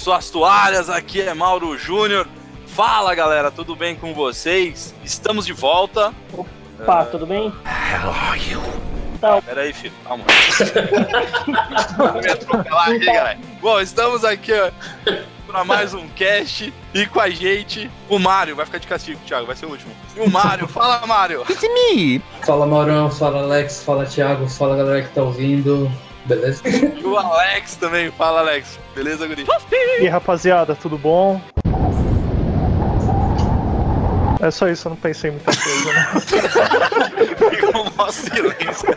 suas toalhas, aqui é Mauro Júnior. Fala galera, tudo bem com vocês? Estamos de volta. Opa, tudo bem? Hello, you. Então, Pera aí, filho, calma. Me atropelar aqui, galera. Bom, estamos aqui para mais um cast e com a gente o Mário. Vai ficar de castigo, Thiago, vai ser o último. E o Mário, fala Mário. Fala Maurão, fala Alex, fala Thiago, fala galera que tá ouvindo. Beleza? E o Alex também, fala Alex. Beleza, guri? E aí, rapaziada, tudo bom? É só isso, eu não pensei em muita coisa, né? Ficou um maior silêncio.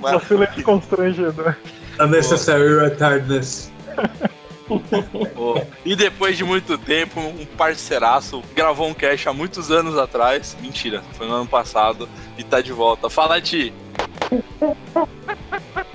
Só silêncio constrangedor. Unnecessary retardness. E depois de muito tempo, um parceiraço gravou um cast há muitos anos atrás. Mentira, foi no ano passado e tá de volta. Fala, Ti.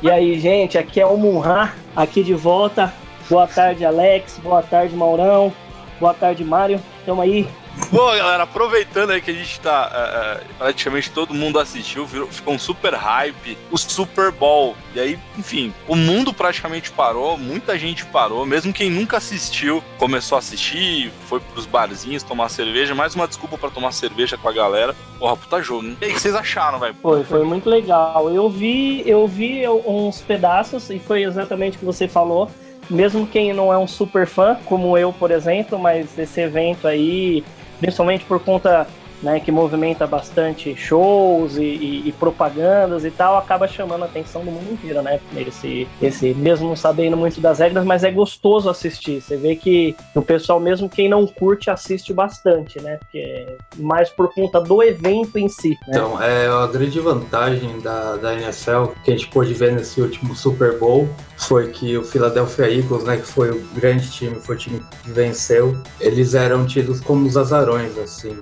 E aí, gente, aqui é o Munha, aqui de volta. Boa tarde, Alex. Boa tarde, Maurão. Boa tarde, Mário. Tamo aí. Bom, galera, aproveitando aí que a gente tá. é, é, praticamente todo mundo assistiu, virou- ficou um super hype, o Super Bowl. E aí, enfim, o mundo praticamente parou, muita gente parou, mesmo quem nunca assistiu começou a assistir, foi pros barzinhos tomar cerveja, mais uma desculpa pra tomar cerveja com a galera. Porra, puta jogo, hein? E aí, o que vocês acharam, velho? Foi, foi muito legal. Eu vi, eu vi uns pedaços e foi exatamente o que você falou. Mesmo quem não é um super fã, como eu, por exemplo, mas esse evento aí, principalmente por conta né, que movimenta bastante shows e, e- e propagandas e tal, acaba chamando a atenção do mundo inteiro, né? Esse, esse, mesmo não sabendo muito das regras, mas é gostoso assistir. Você vê que o pessoal, mesmo quem não curte, assiste bastante, né? Porque é mais por conta do evento em si. Né? Então, é a grande vantagem da, da NFL que a gente pôde ver nesse último Super Bowl foi que o Philadelphia Eagles, né, que foi o grande time, foi o time que venceu, eles eram tidos como os azarões, assim.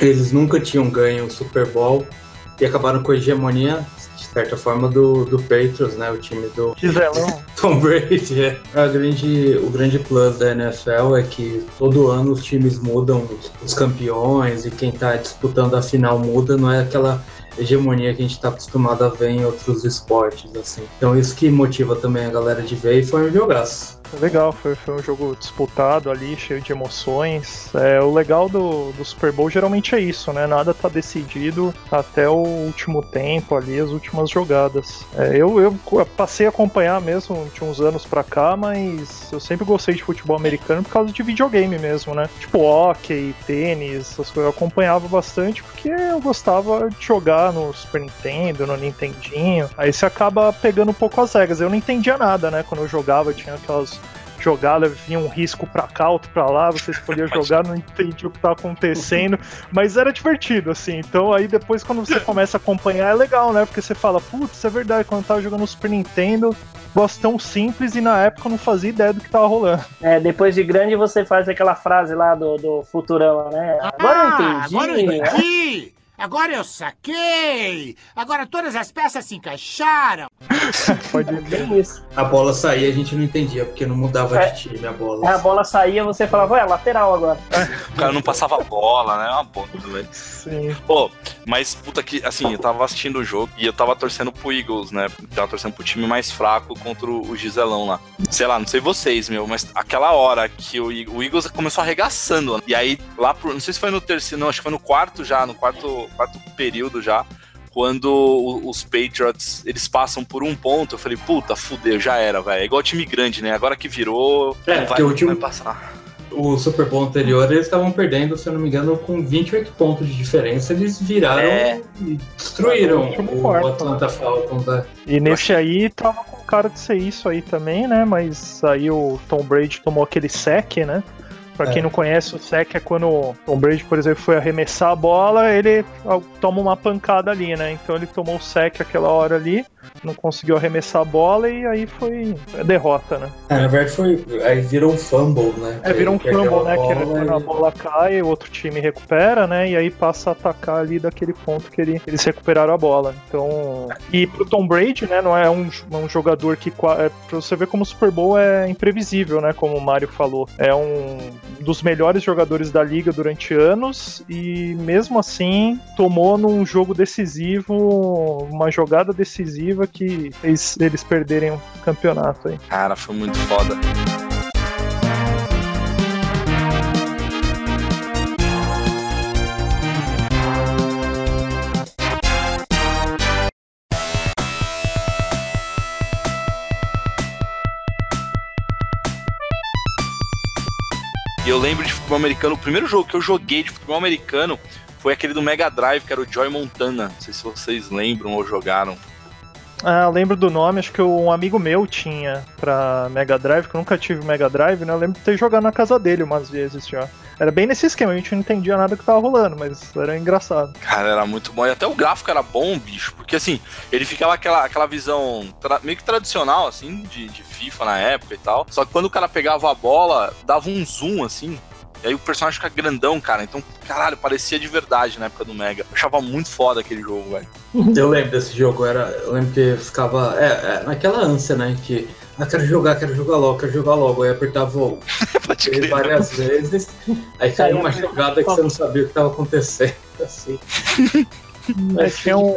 Eles nunca tinham ganho o Super Bowl e acabaram com a hegemonia, de certa forma, do, do Patriots, né, o time do, Giselão. Tom Brady, é. A grande, o grande plus da NFL é que todo ano os times mudam os, campeões e quem tá disputando a final muda, não é aquela hegemonia que a gente tá acostumado a ver em outros esportes, assim. Então isso que motiva também a galera de ver e foi um jogaço. Legal, foi, foi um jogo disputado ali, cheio de emoções. É, o legal do, do Super Bowl geralmente é isso, né? Nada tá decidido até o último tempo ali, as últimas jogadas. É, eu, eu passei a acompanhar mesmo de uns anos pra cá, mas eu sempre gostei de futebol americano por causa de videogame mesmo, né? Tipo hockey, tênis, essas coisas. Eu acompanhava bastante porque eu gostava de jogar no Super Nintendo, no Nintendinho. Aí você acaba pegando um pouco as regras. Eu não entendia nada, né? Quando eu jogava, tinha aquelas jogada, vinha um risco pra cá, outro pra lá, você escolhia jogar, não entendia o que tava acontecendo, mas era divertido, assim. Então aí depois quando você começa a acompanhar é legal, né? Porque você fala, putz, é verdade, quando eu tava jogando no Super Nintendo, gosto tão simples e na época eu não fazia ideia do que tava rolando. É, depois de grande você faz aquela frase lá do, do Futurama, né? Agora eu entendi. Ah, Agora eu entendi! Agora eu saquei! Agora todas as peças se encaixaram! Pode É bem isso. A bola saía a gente não entendia, porque não mudava É. de time a bola. Aí a bola saía, você falava, ué, lateral agora. O cara não passava bola, né? É uma bola, velho. Sim. Pô, mas puta que, assim, eu tava assistindo o jogo e eu tava torcendo pro Eagles, né? Tava torcendo pro time mais fraco contra o Giselão lá. Sei lá, não sei vocês, meu, mas aquela hora que o Eagles começou arregaçando, né? e aí lá pro, não sei se foi no terceiro, não, acho que foi no quarto já, no quarto, quarto período já, quando o- os Patriots, eles passam por um ponto, eu falei, puta, fudeu, já era, velho. É igual time grande, né? Agora que virou, É, não vai, o time- vai passar. O Super Bowl anterior eles estavam perdendo, se eu não me engano, com 28 pontos de diferença. Eles viraram É. e destruíram o quarto, Atlanta Falcons. né? E nesse aí tava com cara de ser isso aí também, né? Mas aí o Tom Brady tomou aquele sec, né? Pra É. quem não conhece, o sec é quando o Tom Brady, por exemplo, foi arremessar a bola, ele toma uma pancada ali, né? Então ele tomou o sec aquela hora ali, não conseguiu arremessar a bola e aí foi derrota, né? É, na verdade foi. Aí virou um fumble, né? É, vira um fumble, né? Que bola quando a bola cai, o outro time recupera, né? E aí passa a atacar ali daquele ponto que ele- eles recuperaram a bola. Então. E pro Tom Brady, né? Não é um, um jogador que. É, pra você ver como o Super Bowl é imprevisível, né? Como o Mário falou. É um dos melhores jogadores da liga durante anos e mesmo assim tomou num jogo decisivo, uma jogada decisiva que fez eles perderem o campeonato aí. Cara, foi muito foda. E eu lembro de futebol americano, o primeiro jogo que eu joguei de futebol americano foi aquele do Mega Drive, que era o Joy Montana. Não sei se vocês lembram ou jogaram. Ah, lembro do nome, acho que um amigo meu tinha pra Mega Drive, que eu nunca tive Mega Drive, né? Eu lembro de ter jogado na casa dele umas vezes já. Era bem nesse esquema, a gente não entendia nada que tava rolando, mas era engraçado. Cara, era muito bom. E até o gráfico era bom, bicho. Porque assim, ele ficava aquela, aquela visão meio que tradicional, assim, de, de FIFA na época e tal. Só que quando o cara pegava a bola, dava um zoom, assim, e aí o personagem fica grandão, cara. Então, caralho, parecia de verdade na época do Mega. Eu achava muito foda aquele jogo, velho. Eu lembro desse jogo, era, eu lembro que ficava. É, é, naquela ânsia, né? Que. Ah, quero jogar, quero jogar logo, quero jogar logo. Aí apertava o Pode várias vezes. Aí caiu uma jogada que você não sabia o que estava acontecendo. Assim. É, tinha um.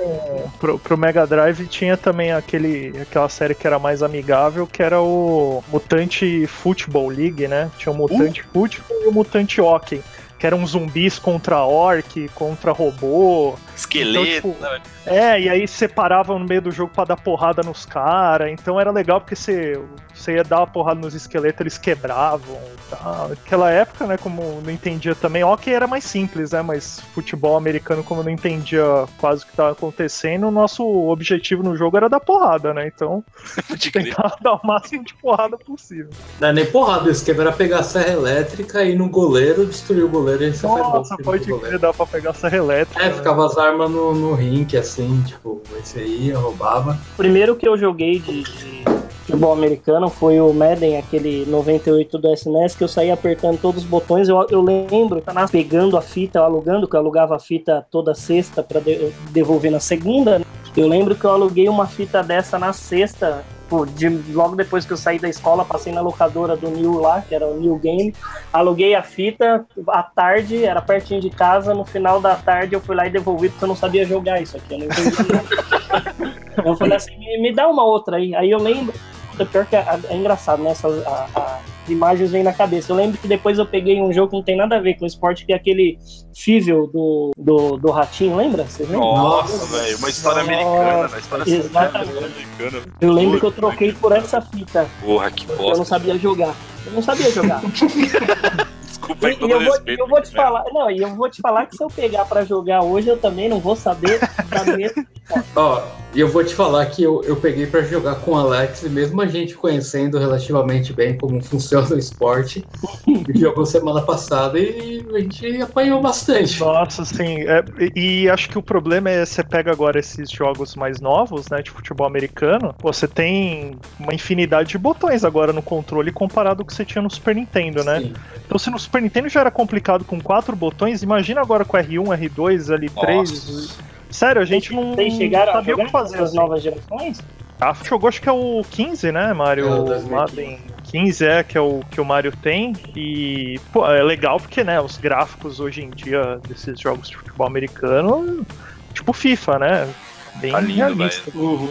Pro, pro, Mega Drive tinha também aquele, aquela série que era mais amigável, que era o Mutante Football League, né? Tinha o Mutante uh. Football e o Mutante Hockey que eram zumbis contra orc, contra robô. Esqueleto. Então, tipo, né? é, e aí separavam no meio do jogo para dar porrada nos caras. Então era legal porque você, você ia dar uma porrada nos esqueletos, eles quebravam e tal. Naquela época, né, como não entendia também, ok, era mais simples, né? Mas futebol americano, como não entendia quase o que estava acontecendo, o nosso objetivo no jogo era dar porrada, né? Então, tentar dar o máximo de porrada possível. Não é nem porrada, o esquema era pegar a serra elétrica, ir no goleiro, destruir o goleiro goleiro e Nossa, pode crer, dá pra pegar serra elétrica. É, ficava as armas no, no rink, assim, tipo, esse aí roubava. O primeiro que eu joguei de, de futebol americano foi o Madden, aquele 98 do SNES, que eu saía apertando todos os botões. Eu, eu lembro, pegando a fita, alugando, que eu alugava a fita toda sexta para de, devolver na segunda. Né? Eu lembro que eu aluguei uma fita dessa na sexta tipo, de, logo depois que eu saí da escola, passei na locadora do New lá, que era o New Game, aluguei a fita à tarde, era pertinho de casa, no final da tarde eu fui lá e devolvi porque eu não sabia jogar isso aqui, eu não entendi nada. eu falei assim, me, me, dá uma outra aí. Aí eu lembro, pior que é, é engraçado, né? Essas, a, a, imagens vêm na cabeça. Eu lembro que depois eu peguei um jogo que não tem nada a ver com esporte, que é aquele Fível do, do, do Ratinho, lembra? Vocês lembram? Nossa, velho, uma história americana, uma história Exatamente. americana. Eu lembro que eu troquei por essa fita. Porra, que bosta. Eu não sabia jogar. Eu não sabia jogar. Desculpa, e, e eu, vou, eu vou te falar, não, e eu vou te falar que se eu pegar para jogar hoje, eu também não vou saber da mesma. Ó, e eu vou te falar que eu, eu peguei para jogar com o Alex, e mesmo a gente conhecendo relativamente bem como funciona o esporte, jogou semana passada e a gente apanhou bastante. Nossa, sim. É, e acho que o problema é você pega agora esses jogos mais novos, né, de futebol americano, você tem uma infinidade de botões agora no controle comparado ao que você tinha no Super Nintendo, né? Sim. Então se no Super Nintendo já era complicado com quatro botões, imagina agora com R1, R2, L3. Nossa. Sério, a gente não, Vocês chegaram sabia o que fazer as novas gerações? Ah, jogou acho que é o 15, né, Mario? É, Madden 15 é que é o que o Mario tem e pô, é legal porque, né, os gráficos hoje em dia desses jogos de futebol americano, tipo FIFA, né? Bem tá lindo, realista. Uhum.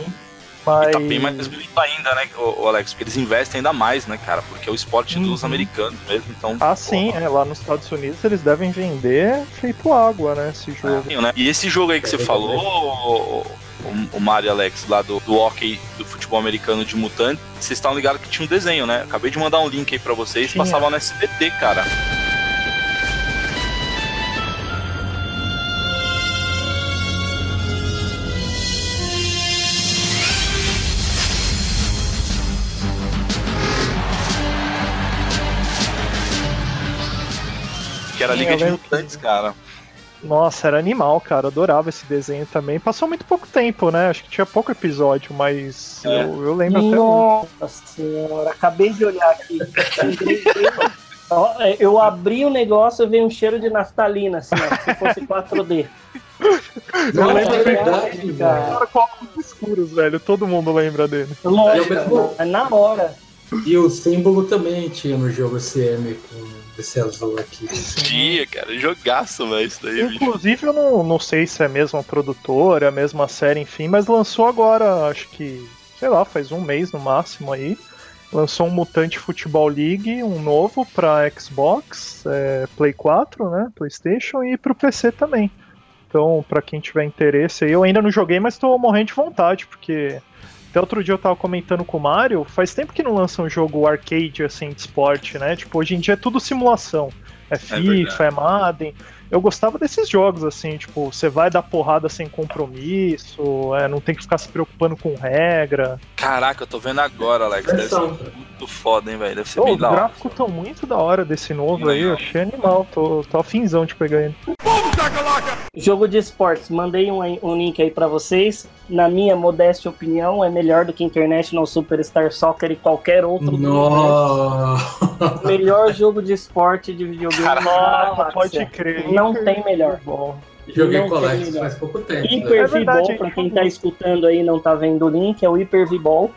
Mas... E tá bem mais bonito ainda, né, o Alex? Porque eles investem ainda mais, né, cara? Porque é o esporte dos uhum. americanos mesmo, então... Ah, sim, é, lá nos Estados Unidos eles devem vender feito água, né, esse jogo. É, né? E esse jogo aí que você falou, o, o Mario Alex, lá do, do hockey do futebol americano de mutante, vocês estavam ligados que tinha um desenho, né? Acabei de mandar um link aí pra vocês, Sim, passava é. no SBT, cara. Era Liga de Mutantes, que... cara. Nossa, era animal, cara. Adorava esse desenho também. Passou muito pouco tempo, né? Acho que tinha pouco episódio, mas é. eu, eu, lembro Nossa até. Nossa senhora, acabei de olhar aqui. É, eu abri o negócio e veio um cheiro de naftalina, assim, ó, se fosse 4D. Não, lembro é verdade, cara. com óculos escuros, velho. Todo mundo lembra dele. Lógico, é na hora. E o símbolo também tinha no jogo CM com esse azul aqui. Tinha, cara, jogaço, velho, isso daí. Inclusive, bicho. eu não, não sei se é a mesma produtora, a mesma série, enfim, mas lançou agora, acho que, sei lá, faz um mês no máximo aí. Lançou um Mutante Futebol League, um novo para Xbox, é, Play 4, né, PlayStation e para o PC também. Então, para quem tiver interesse aí, eu ainda não joguei, mas estou morrendo de vontade, porque até outro dia eu tava comentando com o Mario, faz tempo que não lança um jogo arcade assim de esporte, né? Tipo, hoje em dia é tudo simulação. É FIFA, é, é Madden. Eu gostava desses jogos, assim, tipo, você vai dar porrada sem compromisso, é, não tem que ficar se preocupando com regra. Caraca, eu tô vendo agora, Alex. Deve ser muito foda, hein, velho? Deve ser oh, bem da hora. Os gráficos tão muito da hora desse novo aí, eu achei animal, tô, tô afinzão de pegar ele. Jogo de esportes, mandei um, um link aí para vocês. Na minha modesta opinião, é melhor do que International Superstar Soccer e qualquer outro. Nossa. Melhor jogo de esporte de videogame. Nossa, pode crer. Não tem melhor. Bom. Joguei Collects faz pouco tempo. Hyper né? V-Ball, é pra quem tá escutando aí não tá vendo o link, é o Hyper V-Ball.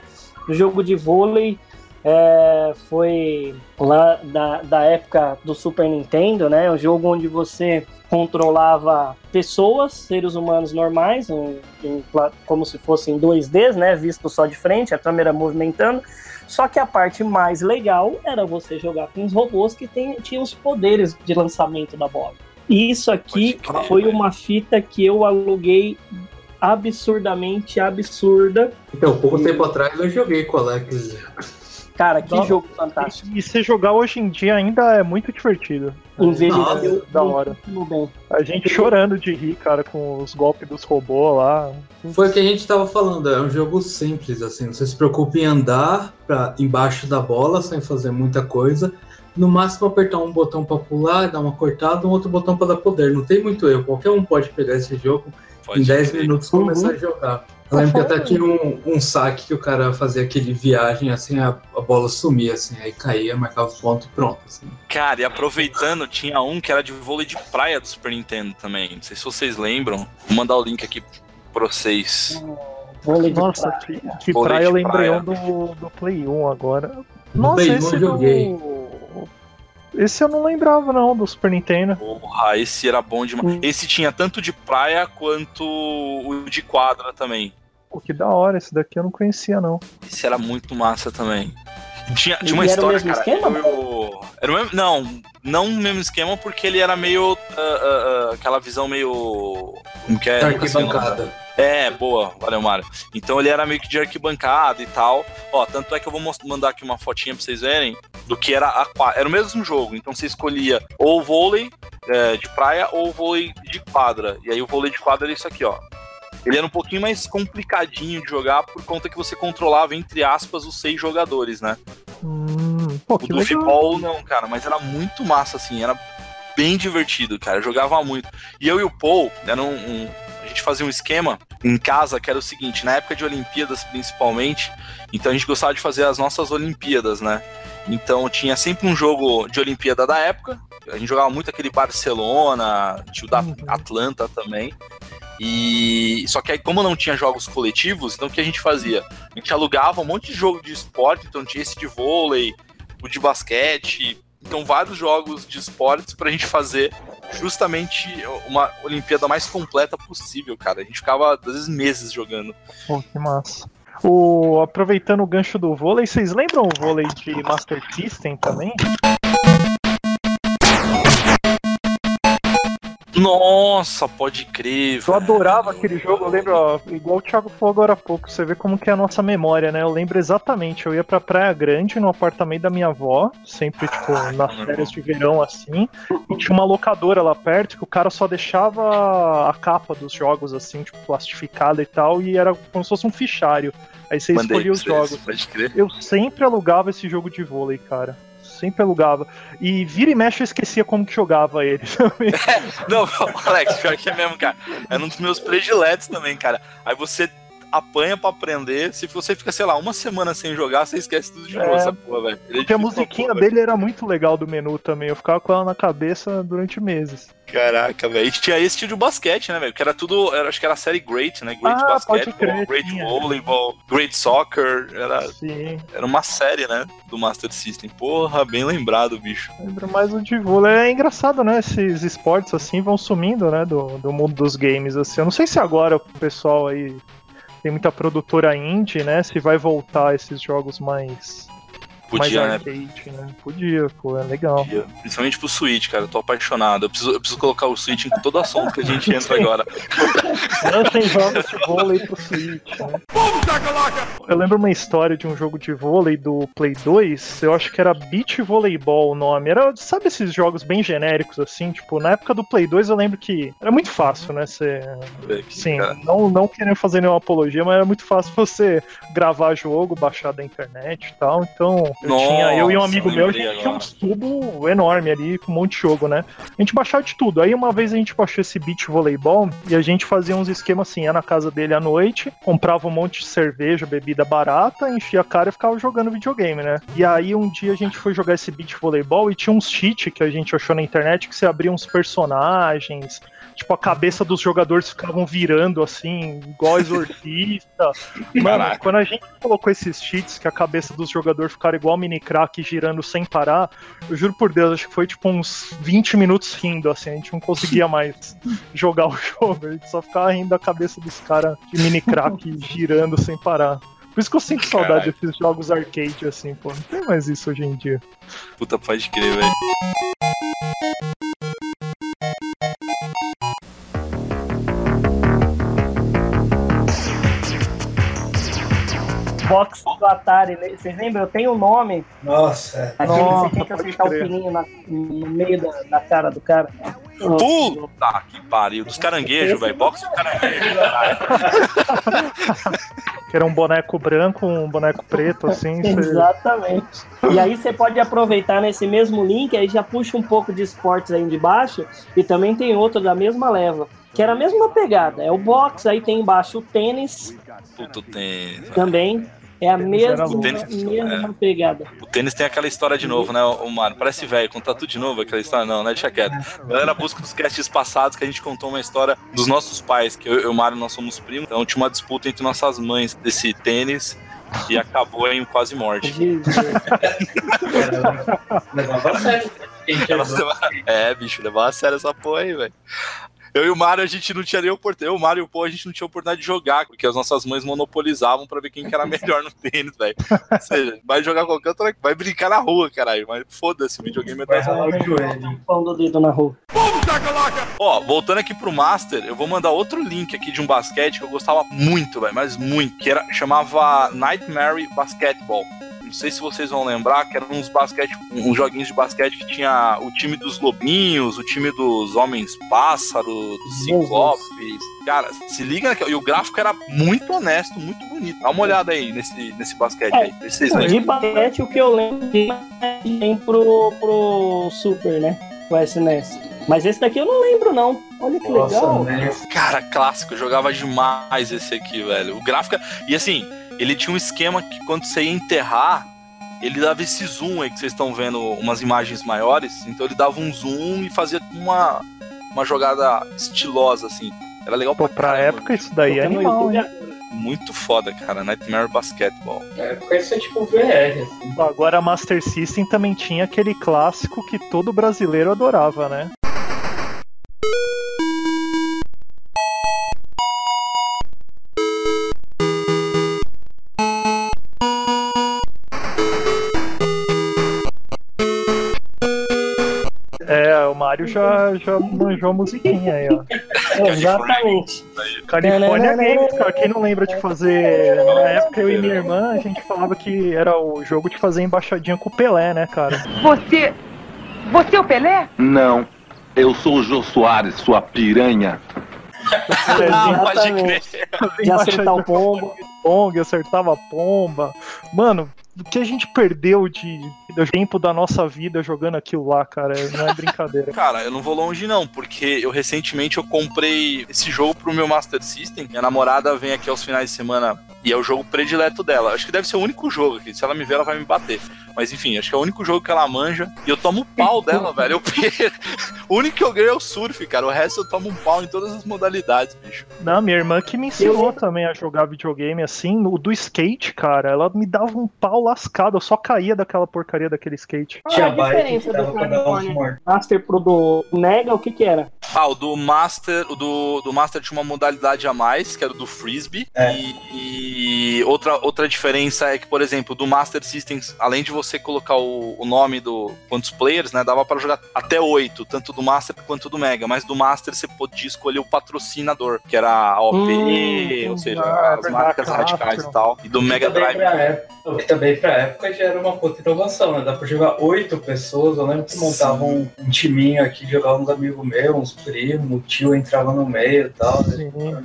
Jogo de vôlei é, foi lá da, da época do Super Nintendo, né? Um jogo onde você controlava pessoas, seres humanos normais, um, um, como se fossem 2Ds, né? Visto só de frente, a câmera movimentando. Só que a parte mais legal era você jogar com os robôs que tem, tinham os poderes de lançamento da bola. E isso aqui crer, foi uma fita que eu aluguei absurdamente absurda. Então, pouco e... tempo atrás eu joguei com Alex. Cara, que jogo fantástico. E, se jogar hoje em dia ainda é muito divertido. Envelheceu da hora. A gente chorando de rir, cara, com os golpes dos robôs lá. Foi o que a gente tava falando, é um jogo simples, assim. Você se preocupa em andar pra, embaixo da bola sem fazer muita coisa. No máximo apertar um botão para pular, dar uma cortada, um outro botão para dar poder. Não tem muito erro. Qualquer um pode pegar esse jogo pode em 10 minutos e começar uhum. a jogar. Eu lembro que até tinha um, um, saque que o cara fazia aquele viagem, assim, a, a bola sumia, assim, aí caía, marcava os pontos e pronto. Assim. Cara, e aproveitando, tinha um que era de vôlei de praia do Super Nintendo também. Não sei se vocês lembram. Vou mandar o link aqui pra vocês. Vôlei de Nossa, praia. que, que praia eu lembrei praia. do, do Play 1 agora. Nossa, Play 1 joguei. Do... Esse eu não lembrava, não, do Super Nintendo. Porra, esse era bom demais. Hum. Esse tinha tanto de praia quanto o de quadra também. Pô, que da hora, esse daqui eu não conhecia, não. Esse era muito massa também. Tinha, tinha uma história, era o mesmo cara. Esquema? Eu, era o mesmo, não, não o mesmo esquema, porque ele era meio. Uh, uh, uh, aquela visão meio. Como que é? Arquibancada. É, boa, valeu, Mário. Então ele era meio que de arquibancada e tal. Ó, tanto é que eu vou mandar aqui uma fotinha pra vocês verem do que era a Era o mesmo jogo, então você escolhia ou vôlei é, de praia ou vôlei de quadra. E aí o vôlei de quadra era isso aqui, ó. Ele era um pouquinho mais complicadinho de jogar por conta que você controlava, entre aspas, os seis jogadores, né? Hum, pô, o do futebol não, cara, mas era muito massa, assim, era bem divertido, cara. Eu jogava muito. E eu e o Paul, era um, um, a gente fazia um esquema em casa que era o seguinte, na época de Olimpíadas principalmente, então a gente gostava de fazer as nossas Olimpíadas, né? Então tinha sempre um jogo de Olimpíada da época. A gente jogava muito aquele Barcelona, tinha o da uhum. Atlanta também. E só que aí, como não tinha jogos coletivos, então o que a gente fazia? A gente alugava um monte de jogo de esporte, então tinha esse de vôlei, o de basquete, então vários jogos de esportes pra gente fazer justamente uma Olimpíada mais completa possível, cara. A gente ficava, às vezes, meses jogando. Pô, que massa. O, aproveitando o gancho do vôlei, vocês lembram o vôlei de Master System também? Nossa, pode crer. Eu adorava aquele jogo, eu lembro, ó, igual o Thiago falou agora há pouco, você vê como que é a nossa memória, né? Eu lembro exatamente, eu ia pra Praia Grande, no apartamento da minha avó, sempre, tipo, nas férias de verão, assim, e tinha uma locadora lá perto que o cara só deixava a capa dos jogos, assim, tipo, plastificada e tal, e era como se fosse um fichário. Aí você Mandei escolhia os jogos. Eu sempre alugava esse jogo de vôlei, cara sempre alugava. E vira e mexe eu esquecia como que jogava ele também. não, Alex, pior que é mesmo, cara. É um dos meus prediletos também, cara. Aí você apanha pra aprender. Se você fica, sei lá, uma semana sem jogar, você esquece tudo de novo, é, essa porra, velho. É porque a musiquinha porra, dele era muito legal do menu também. Eu ficava com ela na cabeça durante meses. Caraca, velho. E tinha esse tipo de basquete, né, velho? Que era tudo. Era, acho que era a série Great, né? Great ah, Basketball, Great. Volleyball, Great Soccer. Era, Sim. era uma série, né? Do Master System. Porra, bem lembrado, bicho. Lembra mais o de vôlei. É engraçado, né? Esses esportes assim vão sumindo, né? Do, do mundo dos games, assim. Eu não sei se agora o pessoal aí tem muita produtora indie, né? Se vai voltar esses jogos mais Podia, mais né? arcade, né? Podia, pô, é legal. Podia. Principalmente pro Switch, cara. Eu tô apaixonado. Eu preciso, eu preciso colocar o Switch em todo assunto que a gente entra agora. Lancem jogos de vôlei pro Switch, né? Eu lembro uma história de um jogo de vôlei do Play 2, eu acho que era Beach Volleyball o nome. Era, sabe esses jogos bem genéricos, assim? Tipo, na época do Play 2 eu lembro que era muito fácil, né? Você, sim, não, não querendo fazer nenhuma apologia, mas era muito fácil você gravar jogo, baixar da internet e tal. Então, eu, Nossa, tinha, eu e um amigo meu, a gente tinha um tubo enorme ali, com um monte de jogo, né? A gente baixava de tudo. Aí uma vez a gente baixou esse beach voleibol e a gente fazia uns esquemas assim, ia na casa dele à noite, comprava um monte de cerveja, bebida barata, enchia a cara e ficava jogando videogame, né? E aí um dia a gente foi jogar esse beach voleibol e tinha uns cheat que a gente achou na internet que você abria uns personagens, tipo a cabeça dos jogadores ficavam virando assim, igual exorcista. Mano, Caraca. quando a gente colocou esses cheats que a cabeça dos jogadores ficaram igual mini crack girando sem parar, eu juro por Deus, acho que foi tipo uns 20 minutos rindo, assim, a gente não conseguia mais jogar o jogo, a gente só ficava rindo da cabeça dos caras de mini crack girando sem parar. Por isso que eu sinto saudade Caralho. desses jogos arcade, assim, pô. Não tem mais isso hoje em dia. Puta, pode crer, velho. Box do Atari, né? vocês lembram? Eu tenho um nome. Nossa, é. Aquele que Nossa, você tem que acertar o crer. pininho na- no meio da, da cara do cara. Puta que pariu. Dos caranguejos, velho. Boxe do caranguejo. Que era um boneco branco, um boneco preto, assim. você- Exatamente. E aí você pode aproveitar nesse mesmo link, aí já puxa um pouco de esportes aí de baixo, e também tem outro da mesma leva. Que era a mesma pegada. É o boxe, aí tem embaixo o tênis Puta, o tênis. também. É a mesma, louco. Tênis, mesma pegada. O tênis tem aquela história de novo, né, o Mário? Parece velho, contar tudo de novo aquela história. Não, né? Deixa quieto. A galera busca nos casts passados que a gente contou uma história dos nossos pais, que eu eu e o Mário nós somos primos. Então tinha uma disputa entre nossas mães desse tênis e acabou em quase morte. Jesus. Levava a sério. Levaram- É, bicho, levava a sério essa porra aí, velho. Eu e o Mário, a gente não tinha nem oportunidade. Eu, o Mário e o Pô, a gente não tinha oportunidade de jogar, porque as nossas mães monopolizavam pra ver quem que era melhor no tênis, velho. Ou seja, vai jogar qualquer outra. Vai brincar na rua, caralho. Mas foda-se, videogame é. Pão do dedo na rua. Ó, voltando aqui pro Master, eu vou mandar outro link aqui de um basquete que eu gostava muito, velho, mas muito, que era chamava Nightmare Basketball. Não sei se vocês vão lembrar que eram uns basquete, uns joguinhos de basquete que tinha o time dos lobinhos, o time dos homens pássaro, dos ciclopes. Cara, se liga, que- e o gráfico era muito honesto, muito bonito. Dá uma olhada aí nesse, nesse basquete aí. vê se vocês De lembram. basquete, o que eu lembro tem pro, pro Super, né? O SNES. Mas esse daqui eu não lembro, não. Olha que Nossa, legal. né? Cara, clássico, eu jogava demais esse aqui, velho. O gráfico. E assim, ele tinha um esquema que quando você ia enterrar, ele dava esse zoom aí que vocês estão vendo umas imagens maiores. Então ele dava um zoom e fazia uma, uma jogada estilosa, assim. Era legal Pô, pra, pra caramba. época isso daí é animal, YouTube agora. Muito foda, cara. Nightmare Basketball. É, porque isso é tipo VR, assim. Agora a Master System também tinha aquele clássico que todo brasileiro adorava, né? Mário já, já manjou a musiquinha aí, ó. Exatamente. California Games, cara, quem não lembra de fazer. Na época eu e minha irmã, a gente falava que era o jogo de fazer embaixadinha com o Pelé, né, cara? Você. Você é o Pelé? Não, eu sou o Jô Soares, sua piranha. Ah, pode crer. De acertar o pombo. Pong, acertava a pomba. Mano, o que a gente perdeu de, de tempo da nossa vida jogando aquilo lá, cara, não é brincadeira. Cara, eu não vou longe não, porque eu recentemente eu comprei esse jogo pro meu Master System. Minha namorada vem aqui aos finais de semana e é o jogo predileto dela. Acho que deve ser o único jogo aqui. Se ela me ver, ela vai me bater. Mas enfim, acho que é o único jogo que ela manja. E eu tomo pau dela, velho. Eu perco. O único que eu ganho é o surf, cara. O resto eu tomo um pau em todas as modalidades, bicho. Não, minha irmã que me ensinou também a jogar videogame assim, o do skate, cara, ela me dava um pau lascado, eu só caía daquela porcaria daquele skate. Qual é a diferença que do California. Master pro do Mega? O que que era? Ah, o do Master, o do, do Master tinha uma modalidade a mais, que era o do Frisbee. É. E, E outra, outra diferença é que, por exemplo, do Master System, além de você colocar o, o nome do quantos players, né, dava para jogar até oito, tanto do Master quanto do Mega. Mas do Master você podia escolher o patrocinador, que era a OP, Hum, ou seja, ah, é as marcas Craft, radicais e tal. E do Mega também Drive. Pra época, e também pra época já era uma puta inovação, né? Dá pra jogar oito pessoas. Eu lembro que montavam um, um timinho aqui, jogavam uns amigos meus, uns primos, o tio entrava no meio e tal. né?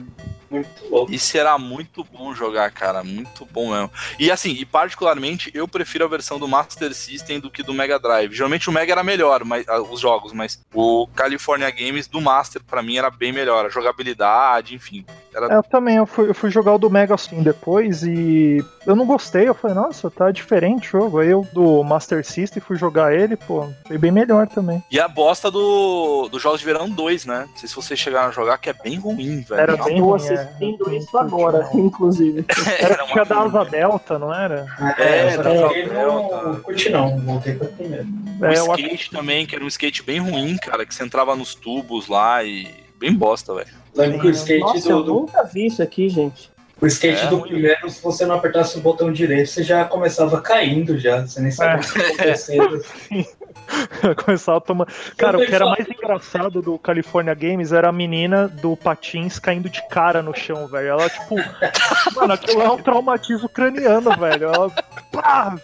Muito louco. Isso era muito bom jogar, cara. Muito bom mesmo. E assim, e particularmente, eu prefiro a versão do Master System do que do Mega Drive. Geralmente o Mega era melhor, mas, ah, os jogos, mas o California Games do Master, pra mim, era bem melhor. A jogabilidade, enfim. Era É, Eu também, eu fui, eu fui jogar o do Mega assim depois e eu não gostei. Eu falei, nossa, tá diferente o jogo. Aí eu do Master System fui jogar ele, pô, foi bem melhor também. E a bosta do, do Jogos de Verão 2, né? Não sei se vocês chegaram a jogar, que é bem ruim, velho. Era bem Tô ruim, assistindo é. isso agora, inclusive. Era era que da Asa. Delta, não era? É, eu da joguei Asa Delta. não curti não, voltei pra primeiro. O É, eu skate também, que era um skate bem ruim, cara, que você entrava nos tubos lá e. Bem bosta, velho. Lembro que o skate Nossa, do, eu do- nunca vi isso aqui, gente. O skate É do ruim. primeiro, se você não apertasse o botão direito, você já começava caindo já. Você nem sabia o que estava acontecendo. começava a tomar. Cara, o que era mais engraçado do California Games era a menina do patins caindo de cara no chão, velho. Ela, tipo, mano, aquilo é um traumatismo craniano, velho. Ela. Pá,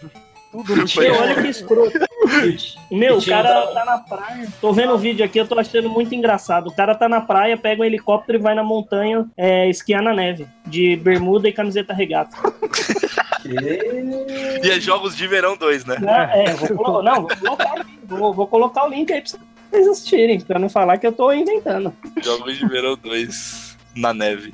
tudo no chão. Meu, olha que escroto. Meu, o cara tá na praia. Tô vendo o vídeo aqui, eu tô achando muito engraçado. O cara tá na praia, pega um helicóptero e vai na montanha é, esquiar na neve. De bermuda e camiseta regata. E é Jogos de Verão 2, né? Não, é, vou, colo- não, vou colocar, vou, vou colocar o link aí pra vocês assistirem, pra não falar que eu tô inventando. Jogos de Verão 2 na neve.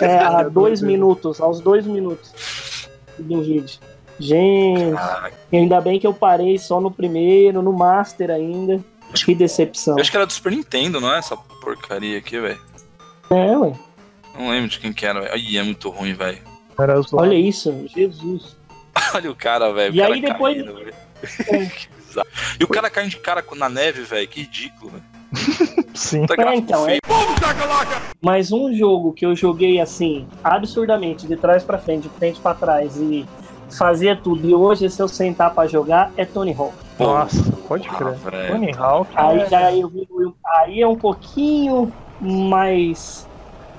É, a dois minutos, aos dois minutos do vídeo. Gente, Caraca. ainda bem que eu parei só no primeiro, no Master ainda. Que decepção. Eu acho que era do Super Nintendo, não é? Essa porcaria aqui, velho. É, ué. Não lembro de quem que era, velho. Ai, é muito ruim, velho. Olha isso, Jesus. Olha o cara, velho. E cara aí depois- caindo, bizarro. E o cara caindo de cara na neve, velho. Que ridículo, velho. Sim. Tá É, então, é. Mas um jogo que eu joguei assim, absurdamente, de trás pra frente, de frente pra trás e fazia tudo. E hoje, se eu sentar pra jogar, é Tony Hawk. Nossa, pode Ah, crer. velho. Tony Hawk. Aí é- já eu vi, aí é um pouquinho mais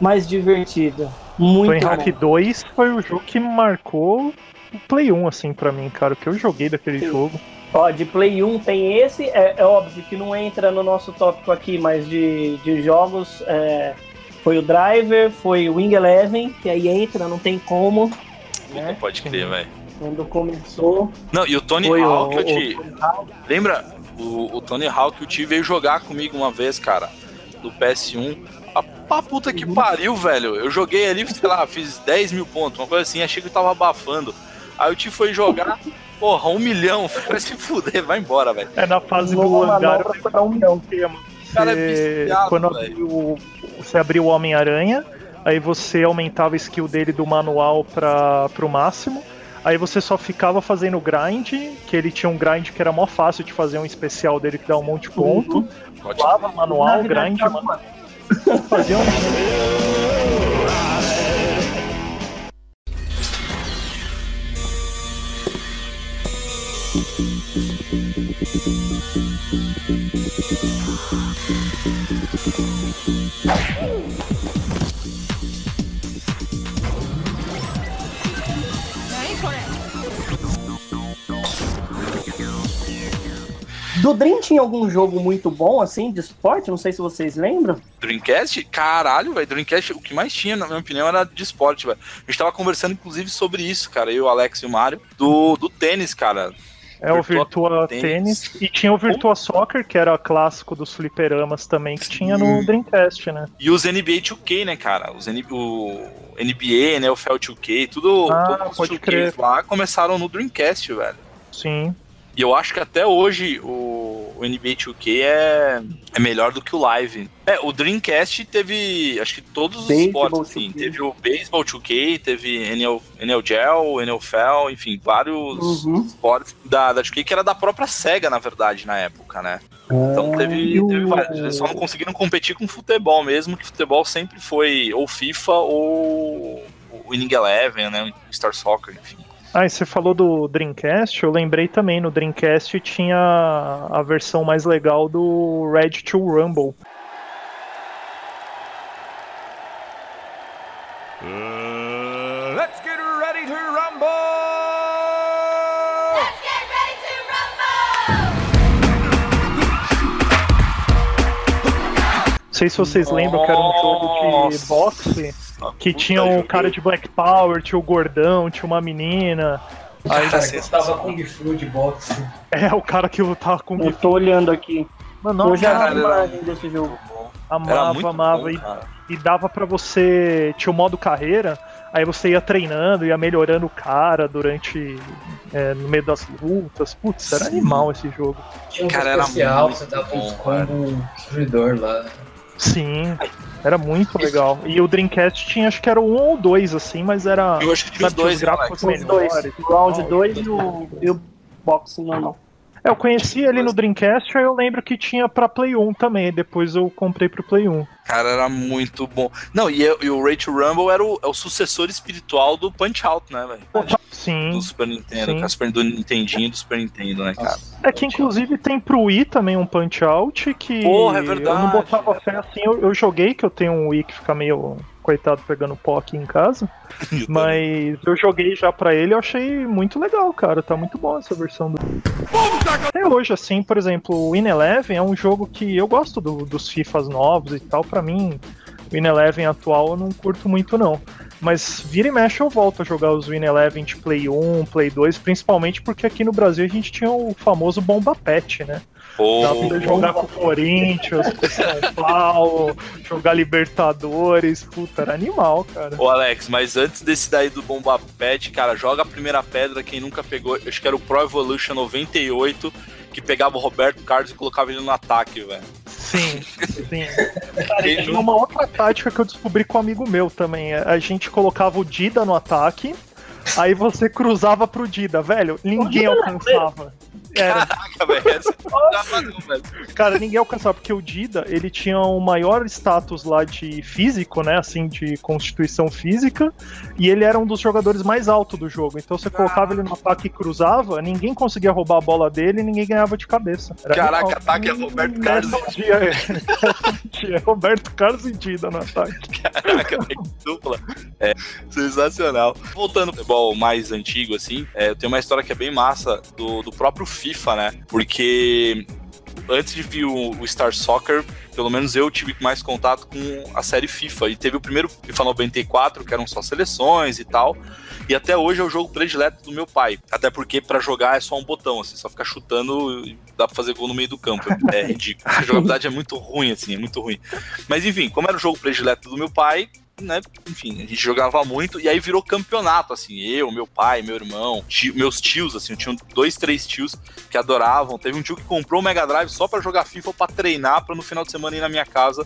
mais divertido. Muito Tony Hawk bom. 2 foi o jogo que marcou o Play 1, assim, pra mim, cara. O que eu joguei daquele Sim. jogo. Ó, de Play 1 tem esse, é, é óbvio que não entra no nosso tópico aqui, mas de, de jogos é, foi o Driver, foi o Wing Eleven, que aí entra, não tem como, né? pode crer, velho. Quando começou, Não, e o Tony foi o, Hawk, eu o- te... Lembra? O, o Tony Hawk, o T veio jogar comigo uma vez, cara, do PS1. A, a puta que Uhum. pariu, velho. Eu joguei ali, sei lá, fiz 10 mil pontos, uma coisa assim, achei que eu tava abafando. Aí o T foi jogar, porra, um milhão. Vai se fuder, vai embora, velho. É na fase do hangar. pra um milhão. O cara é viciado, quando abriu, você abriu o Homem-Aranha, aí você aumentava a skill dele do manual para pro máximo. Aí você só ficava fazendo grind, que ele tinha um grind que era mó fácil de fazer um especial dele que dá um monte de ponto. Pulava manual, grind, tá mano, fazia um. Do Dream tinha algum jogo muito bom, assim, de esporte? Não sei se vocês lembram. Dreamcast? Caralho, velho. Dreamcast, o que mais tinha, na minha opinião, era de esporte, velho. A gente tava conversando, inclusive, sobre isso, cara. Eu, o Alex e o Mário. Do, do tênis, cara. É o Virtua. Tennis. E tinha o Virtua Soccer, que era clássico dos fliperamas também, que tinha no Dreamcast, né? E os NBA 2K, né, cara? Os N- o NBA, né? O FEL 2K, tudo, Ah, todos os pode 2Ks crer. lá começaram no Dreamcast, velho. Sim. E eu acho que até hoje o, o NBA 2K é, é melhor do que o Live. É, o Dreamcast teve, acho que todos os Baseball esportes, assim. 2K. Teve o Baseball 2K, teve NL, NL Gel, NFL, enfim, vários Uhum. esportes da, da 2K, que era da própria SEGA, na verdade, na época, né? Então teve, e o- teve vários. Eles só não conseguiram competir com futebol mesmo, que futebol sempre foi ou FIFA ou o Winning Eleven, né? O Star Soccer, enfim. Ah, e você falou do Dreamcast, eu lembrei também, no Dreamcast tinha a versão mais legal do Red to Rumble. Uh, let's get ready to rumble! Não sei se vocês lembram que era um jogo de boxe que tinha o cara de Black Power, tinha o gordão, tinha uma menina. Aí, Cara, que tava Kung Fu de boxe. é o cara que lutava com Eu tô olhando aqui. Mano, Eu já vi era imagem desse jogo. Era amava, amava. bom, e, e dava pra você. Tinha o modo carreira, aí você ia treinando, ia melhorando o cara durante. é, no meio das lutas. Putz, era Sim. animal esse jogo. Tinha um Cara, era especial, muito você dava bom, uns combos destruidor lá. Sim, era muito legal. E o Dreamcast tinha, acho que era um ou dois, assim, mas era. Eu acho que tinha os dois, né, gráficos? Os dois. melhores. O round 2 e o, e o boxing normal. É, eu conheci ele no Dreamcast, aí eu lembro que tinha pra Play 1 também, depois eu comprei pro Play 1. Cara, era muito bom. Não, e, e o to Rumble era o, é o sucessor espiritual do Punch Out, né, velho? Sim. Do Super Nintendo, Sim. Super, do Nintendinho e do Super Nintendo, né, cara? É que inclusive tem pro Wii também um Punch Out que Porra, é eu não verdade. botava fé assim, eu, eu joguei, que eu tenho um Wii que fica meio coitado pegando pó aqui em casa, mas eu joguei já pra ele e achei muito legal, cara, tá muito bom essa versão do Até hoje, assim, por exemplo, o Win Eleven é um jogo que eu gosto do- dos FIFAs novos e tal, pra mim o Win Eleven atual eu não curto muito não. Mas vira e mexe eu volto a jogar os Win Eleven de Play 1, Play 2, principalmente porque aqui no Brasil a gente tinha o famoso Bomba Pet, né? Pô, Dá pra jogar com o Corinthians, com São Paulo, jogar Libertadores, puta, era animal, cara. Ô Alex, mas antes desse daí do Bomba Pet, cara, joga a primeira pedra, quem nunca pegou, acho que era o Pro Evolution 98, que pegava o Roberto Carlos e colocava ele no ataque, velho. Sim, sim. Cara, e tinha não- uma outra tática que eu descobri com um amigo meu também. A gente colocava o Dida no ataque, aí você cruzava pro Dida, velho. Ninguém alcançava. Era, Caraca, velho, não, velho. cara, ninguém alcançava, porque o Dida, ele tinha o maior status lá de físico, né, assim, de constituição física, e ele era um dos jogadores mais altos do jogo. Então você colocava ele no ataque e cruzava, ninguém conseguia roubar a bola dele e ninguém ganhava de cabeça. Era Caraca, animal. ataque é Roberto Carlos dia, é. Tinha Roberto Carlos e Dida no ataque. Caraca, velho, dupla. É, sensacional. Voltando ao futebol mais antigo, assim, é, eu tenho uma história que é bem massa do, do próprio FIFA, né? Porque antes de vir o, o Star Soccer, pelo menos eu tive mais contato com a série FIFA. E teve o primeiro FIFA 94, que eram só seleções e tal. E até hoje é o jogo predileto do meu pai. Até porque pra jogar é só um botão, assim, só ficar chutando e dá pra fazer gol no meio do campo. É ridículo. A jogabilidade é muito ruim, assim, é muito ruim. Mas enfim, como era o jogo predileto do meu pai, né? Enfim, a gente jogava muito e aí virou campeonato, assim. Eu, meu pai, meu irmão, tio- meus tios, assim, eu tinha dois, três tios que adoravam. Teve um tio que comprou o Mega Drive só pra jogar FIFA pra treinar, pra no final de semana ir na minha casa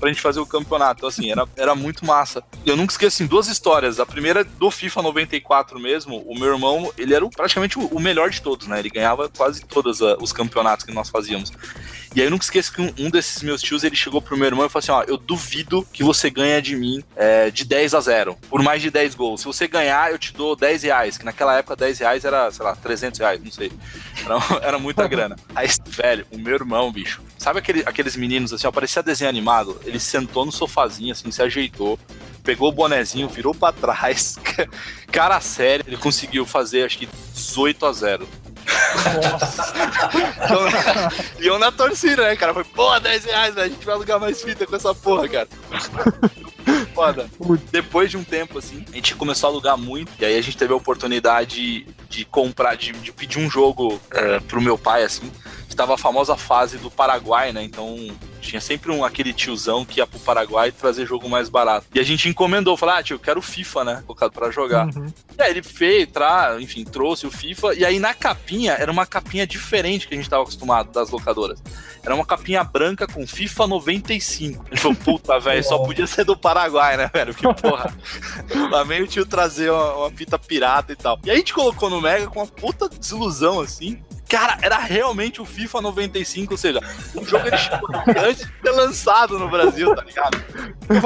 pra gente fazer o campeonato. Então, assim, era, era muito massa. Eu nunca esqueci, assim, duas histórias. A primeira do FIFA 94 mesmo, o meu irmão, ele era praticamente o, o melhor de todos, né? Ele ganhava quase todos ah, os campeonatos que nós fazíamos. E aí eu nunca esqueço que um, um desses meus tios, ele chegou pro meu irmão e falou assim, ó, eu duvido que você ganha de mim é, de 10 a 0, por mais de 10 gols. Se você ganhar, eu te dou 10 reais, que naquela época 10 reais era, sei lá, 300 reais, não sei. Era, era muita grana. Aí, velho, o meu irmão, bicho, sabe aquele- aqueles meninos assim, ó, parecia desenho animado? Ele sentou no sofazinho, assim, se ajeitou, pegou o bonezinho, virou pra trás, cara sério, ele conseguiu fazer, acho que 18 a 0. Então, E eu na torcida, né, cara? Foi, pô, 10 reais, velho. A gente vai alugar mais fita com essa porra, cara. Foda. Depois de um tempo, assim, a gente começou a alugar muito. E aí a gente teve a oportunidade de comprar, de, de pedir um jogo é, pro meu pai, assim. Que tava a famosa fase do Paraguai, né? Então tinha sempre um, aquele tiozão que ia pro Paraguai trazer jogo mais barato. E a gente encomendou, falou, ah, tio, eu quero o FIFA, né? Colocado pra jogar. Uhum. E aí ele fez, tra, enfim, trouxe o FIFA. E aí na capinha, era uma capinha diferente que a gente tava acostumado das locadoras. Era uma capinha branca com FIFA 95. Ele falou, puta, velho, só podia ser do Paraguai, né, velho? Que porra. Lá vem o tio trazer uma, uma fita pirata e tal. E aí a gente colocou no Mega com uma puta desilusão, assim. Cara, era realmente o FIFA 95, ou seja, o jogo ele chegou antes de ser lançado no Brasil, tá ligado?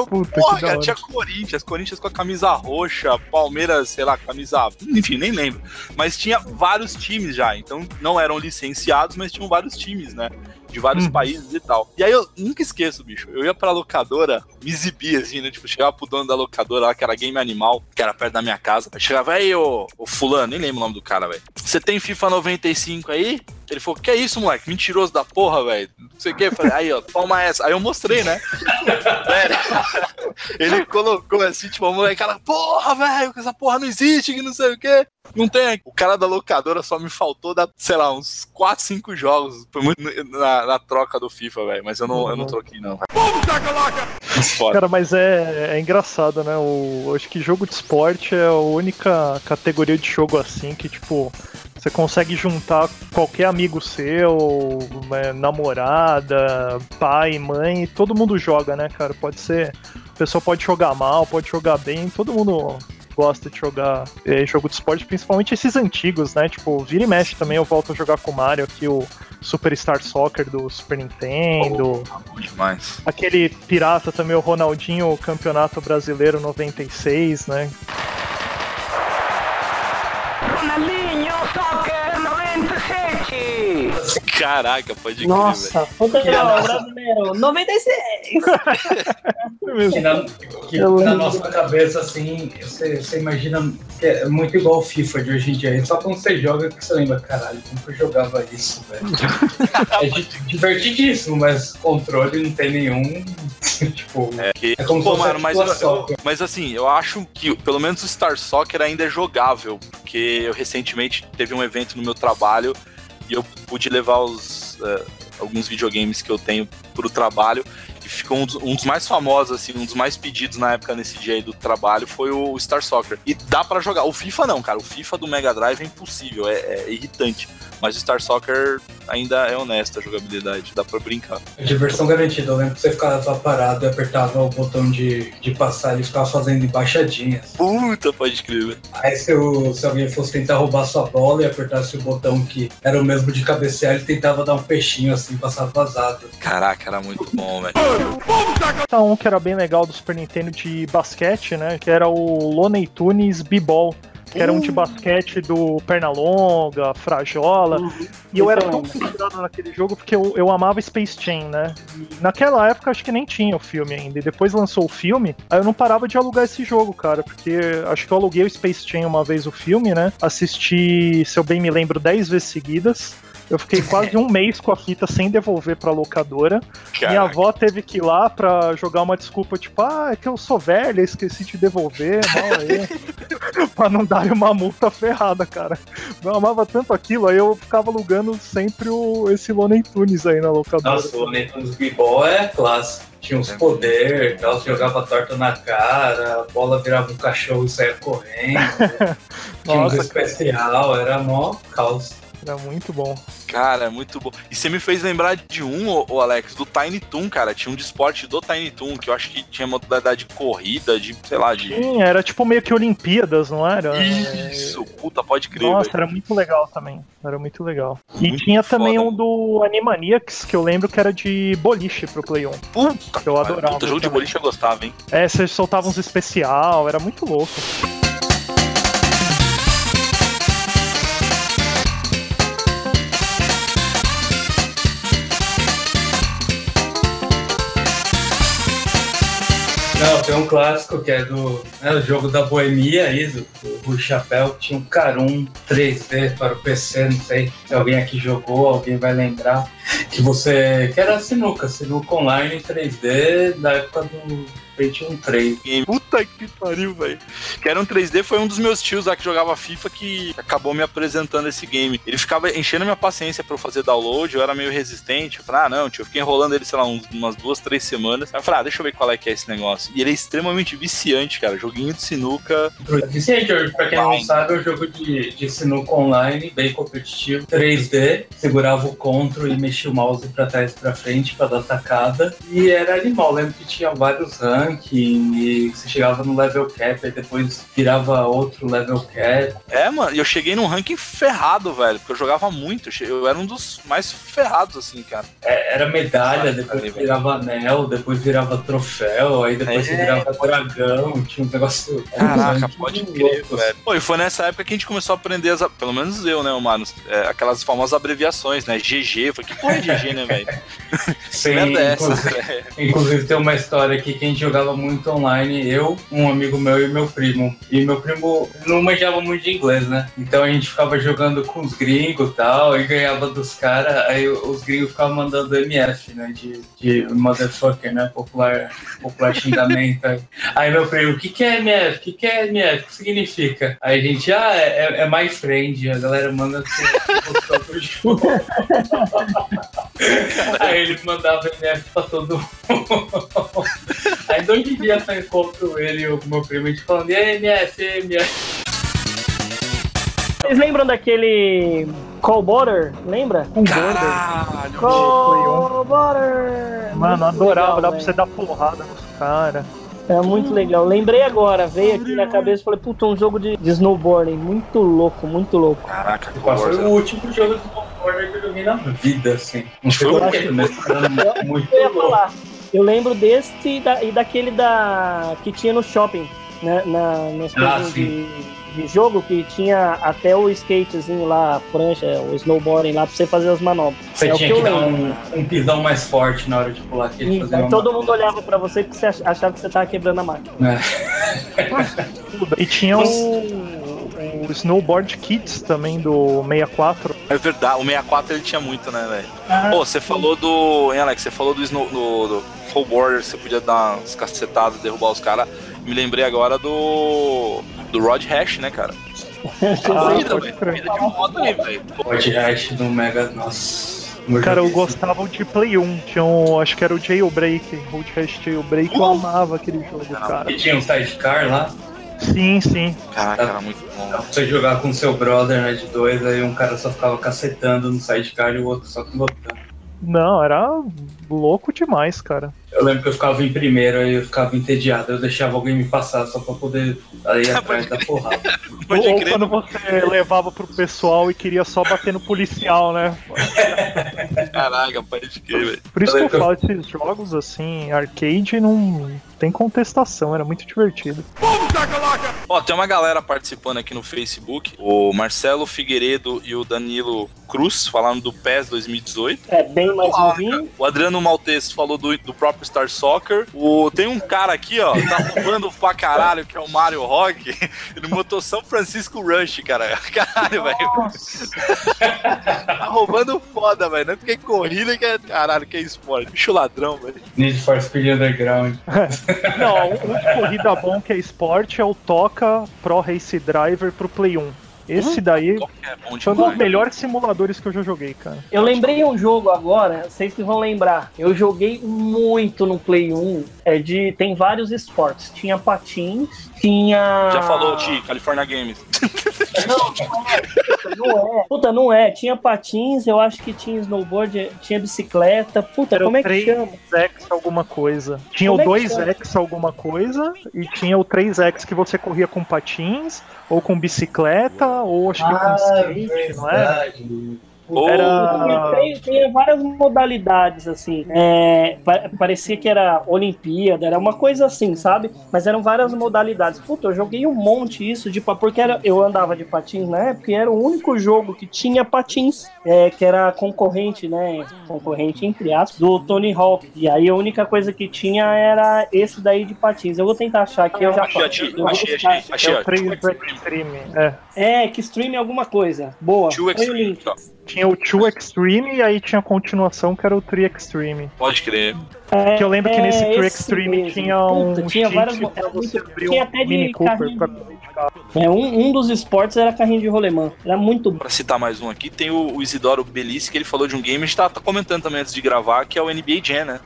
Puta, Porra, cara, tinha Corinthians, Corinthians com a camisa roxa, Palmeiras, sei lá, camisa. Enfim, nem lembro. Mas tinha vários times já, então não eram licenciados, mas tinham vários times, né? De vários Uhum. países e tal. E aí eu nunca esqueço, bicho. Eu ia pra locadora, me exibia, assim, né? Tipo, chegava pro dono da locadora lá, que era Game Animal, que era perto da minha casa. Aí chegava, aí, ô, ô Fulano, nem lembro o nome do cara, velho. Você tem FIFA 95 aí? Ele falou, que é isso, moleque? Mentiroso da porra, velho. Não sei o que. Falei, aí, ó, toma essa. Aí eu mostrei, né? Velho, ele colocou assim, tipo, a moleque, ela, porra, velho, essa porra não existe, que não sei o que. Não tem. O cara da locadora só me faltou dar, sei lá, uns 4, 5 jogos. Foi muito na, na troca do FIFA, velho. Mas eu não, eu não troquei, não. Cara, mas é, é engraçado, né? O, acho que jogo de esporte é a única categoria de jogo assim que, tipo, você consegue juntar qualquer amigo seu, né, namorada, pai, mãe, todo mundo joga, né, cara? Pode ser. A pessoa pode jogar mal, pode jogar bem, todo mundo gosta de jogar eh, jogo de esporte, principalmente esses antigos, né? Tipo, vira e mexe também, eu volto a jogar com o Mario aqui, o Superstar Soccer do Super Nintendo. Bom demais. Aquele pirata também, o Ronaldinho, o Campeonato Brasileiro 96, né? Ronaldinho, soccer 97! Caraca, pode crer, velho. Nossa, puta que pariu, brasileiro. 96! Que na, que na lembro. nossa cabeça, assim, você, você imagina que é muito igual o FIFA de hoje em dia. Só quando você joga que você lembra, caralho, como que eu jogava isso, velho? é di- divertidíssimo, mas controle não tem nenhum. tipo, é, Que- como Pô, se fosse mano, mas, eu- eu- mas assim, eu acho que pelo menos o Star Soccer ainda é jogável, porque eu recentemente teve um evento no meu trabalho e eu pude levar os, eh, alguns videogames que eu tenho pro trabalho e ficou um dos, um dos mais famosos, assim, um dos mais pedidos na época nesse dia aí do trabalho foi o Star Soccer. E dá pra jogar. O FIFA não, cara. O FIFA do Mega Drive é impossível, é, é irritante. Mas Star Soccer ainda é honesto a jogabilidade, dá pra brincar. Diversão garantida. Eu lembro que você ficava parado e apertava o botão de, de passar e ficava fazendo embaixadinhas. Puta, pode crer, velho. Aí se, o- se alguém fosse tentar roubar sua bola e apertasse o botão que era o mesmo de cabecear, ele tentava dar um peixinho assim, passar vazado. Caraca, era muito bom, velho. Tá um que era bem legal do Super Nintendo de basquete, né? Que era o Looney Tunes B-Ball. Que era um de basquete do Pernalonga, Frajola. E eu era tão fissurado naquele jogo porque eu, eu amava Space Jam, né? E naquela época acho que nem tinha o filme ainda. E depois lançou o filme, aí eu não parava de alugar esse jogo, cara. Porque acho que eu aluguei o Space Jam uma vez o filme, né? Assisti, se eu bem me lembro, 10 vezes seguidas. Eu fiquei quase um mês com a fita sem devolver pra locadora. Minha Caraca. avó teve que ir lá pra jogar uma desculpa, tipo, ah, é que eu sou velha, esqueci de devolver, mal aí. pra não dar uma multa ferrada, cara. Eu amava tanto aquilo, aí eu ficava alugando sempre o, esse Looney Tunes aí na locadora. Nossa, o Nathan's B-Ball é clássico. Tinha uns poderes e tal, você jogava torta na cara, a bola virava um cachorro e saia correndo. Tinha uns Nossa, especial, era mó caos. Era muito bom. Cara, é muito bom. E você me fez lembrar de um, ô, ô, Alex, do Tiny Toon, cara. Tinha um de esporte do Tiny Toon, que eu acho que tinha modalidade de corrida, de, sei lá, de. Sim, era tipo meio que Olimpíadas, não era? Isso, puta, pode crer. Nossa, velho. era muito legal também. Era muito legal. E Muito tinha também foda. um do Animaniacs, que eu lembro que era de boliche pro Play 1. Puta, Eu cara, adorava Puta, jogo de também. boliche eu gostava, hein? É, você soltava uns especial, era muito louco. Não, tem um clássico que é do né, o jogo da Boemia aí, do, do Chapéu, tinha um Carum 3D para o PC, não sei se alguém aqui jogou, alguém vai lembrar. Que você. que era sinuca, sinuca online 3D da época do Pentium 3. Game. Puta que pariu, velho. Que era um 3D, foi um dos meus tios lá que jogava FIFA que acabou me apresentando esse game. Ele ficava enchendo minha paciência pra eu fazer download, eu era meio resistente. Eu falei, ah, não, tio, eu fiquei enrolando ele, sei lá, umas duas, três semanas. Aí eu falei, ah, deixa eu ver qual é que é esse negócio. E ele é extremamente viciante, cara. Joguinho de sinuca. Vicente, pra quem não sabe, é um jogo de, de sinuca online, bem competitivo, 3D, segurava o control e mexia o mouse pra trás e pra frente pra dar tacada. E era animal. Lembro que tinha vários rankings e você chegava no level cap e depois virava outro level cap. É, mano, e eu cheguei num ranking ferrado, velho, porque eu jogava muito. Eu era um dos mais ferrados, assim, cara. É, era medalha, depois ali, velho. virava anel, depois virava troféu, aí depois É. virava dragão, tinha um negócio. Caraca, ranking pode crer, louco, velho. Pô, e foi nessa época que a gente começou a aprender, as, pelo menos eu, né, mano, é, aquelas famosas abreviações, né? GG. Foi que porra é GG, né, velho? Sim, Merda é inclusive, velho? inclusive tem uma história aqui que a gente jogava muito online, eu, um amigo meu e meu primo. E meu primo não manjava muito de inglês, né? Então a gente ficava jogando com os gringos e tal, e ganhava dos caras, aí os gringos ficavam mandando MF, né? De, de motherfucker, né? Popular, popular xingamento. Aí- meu primo, o que, que é MF? O que, que é MF? O que significa? Aí a gente, ah, é, é, é my friend. A galera manda assim. Aí ele mandava MF pra todo mundo. Aí de onde dia eu encontro ele e o meu primo, a gente falando, e MF, MF. Vocês lembram daquele Call Border? Lembra? Caralho, Call Border! Mano, adorava, dá pra você dar porrada nos caras. É muito legal. Lembrei agora, veio aqui na cabeça e falei, puta, um jogo de, de snowboarding. Muito louco, muito louco. Caraca, que Foi o último jogo de snowboard que eu joguei na vida, assim. Não Foi o mas era muito Eu ia louco. falar. Eu lembro desse e, da- e daquele da que tinha no shopping, né? Na, nas Ah, coisas de, de jogo, que tinha até o skatezinho lá, a prancha, o snowboarding lá pra você fazer as manobras. Você é o tinha que que, dar um, um pisão mais forte na hora de pular aqui. E aí todo mundo olhava pra você porque você ach- achava que você tava quebrando a máquina. E tinha o, o Snowboard Kids também do 64. É verdade, o 64 ele tinha muito, né, velho? Pô, você falou do. Hein, Alex, você falou do Snow. Do, do Full Border, você podia dar umas cacetadas, derrubar os caras. Me lembrei agora do. Do Rod Hash, né, cara? Ah, Corrida, pode velho. crer. Corrida de moto aí, velho. Hot Hash do Mega. Nossa. Cara, eu gostava de Play 1. Tinha um, acho que era o Jailbreak. O Hash Jailbreak, eu amava aquele jogo, cara. E tinha um sidecar lá. Sim, sim. Caraca, era muito bom. Dá pra você jogar com seu brother, né, de dois, aí um cara só ficava cacetando no sidecar e o outro só pilotando. Não, era louco demais, cara. Eu lembro que eu ficava em primeiro, aí eu ficava entediado, eu deixava alguém me passar só pra poder ir atrás da porrada. Ou crer. quando você levava pro pessoal e queria só bater no policial, né? Caraca, pode crer, velho. Por isso que eu Eu falo, esses jogos assim, arcade, não tem contestação, era muito divertido. Ó, tem uma galera participando aqui no Facebook. O Marcelo Figueiredo e o Danilo Cruz falando do PES 2018. É bem mais novinho. O Adriano Maltese falou do, do próprio Star Soccer. O, tem um cara aqui, ó, tá roubando pra caralho, que é o Mario Rock. Ele botou São Francisco Rush, cara. Caralho, velho. tá roubando foda, velho. Não é porque é corrida que é. Caralho, que é esporte. Bicho ladrão, velho. Need for Speed Underground. Não, um de corrida bom que é esporte é o Toca Pro Race Driver pro Play 1. Esse daí Qual que é foi um dos melhores simuladores que eu já joguei, cara. Eu lembrei um jogo agora, vocês que vão lembrar. Eu joguei muito no Play 1. É de, tem vários esportes. Tinha patins, tinha. Já falou, Ti, California Games. Não, não é. Puta, não é. Puta, não é. Tinha patins, eu acho que tinha snowboard, tinha bicicleta. Puta, Era como é que 3 chama? X alguma coisa. Tinha Como o é que 2X alguma coisa e tinha o 3X que você corria com patins, ou com bicicleta, ou acho que com skate, não é? Era- Tem, tem várias modalidades, assim. É, pa- parecia que era Olimpíada, era uma coisa assim, sabe? Mas eram várias modalidades. Puta, eu joguei um monte isso, de, porque era, eu andava de patins na época e era o único jogo que tinha patins, é, que era concorrente, né? Concorrente, entre aspas, do Tony Hawk. E aí a única coisa que tinha era esse daí de patins. Eu vou tentar achar aqui, eu já Achei, falo. achei, Eu vou achei, buscar. achei, achei, É ó. o 3 Extreme. É. É, que stream alguma coisa. Boa. Two Extreme, ó. Tinha o 2 Extreme e aí tinha a continuação que era o 3 Extreme. Pode crer. É, Que eu lembro que nesse é esse Extreme mesmo. tinha um Puta, tinha várias era muito- tinha um até de Mini Cooper carrinho. pra. É, um, um dos esportes era carrinho de rolemã. Era muito bom. Pra citar mais um aqui, tem o, o Isidoro Belice, que ele falou de um game, a gente tá, tá comentando também antes de gravar, que é o NBA Jam, né?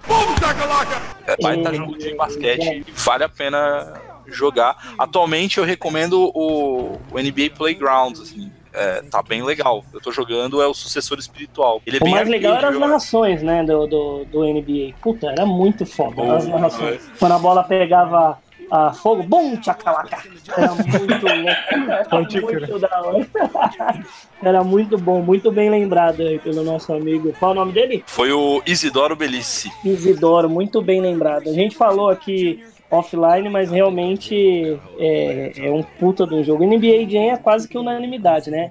É, baita Sim. jogo de basquete, vale a pena jogar. Atualmente eu recomendo o, o NBA Playgrounds, assim. é, tá bem legal. Eu tô jogando, é o sucessor espiritual. Ele é O bem mais legal eram as narrações, né, do, do, do NBA. Puta, era muito foda as narrações. Quando a bola pegava a fogo, bum, tchacalaca. Era muito louco. Era muito da hora. Era muito bom, muito bem lembrado aí pelo nosso amigo. Qual o nome dele? Foi o Isidoro Belice. Isidoro, muito bem lembrado. A gente falou aqui offline, mas realmente é, é um puta de um jogo. NBA Jam é quase que unanimidade, né?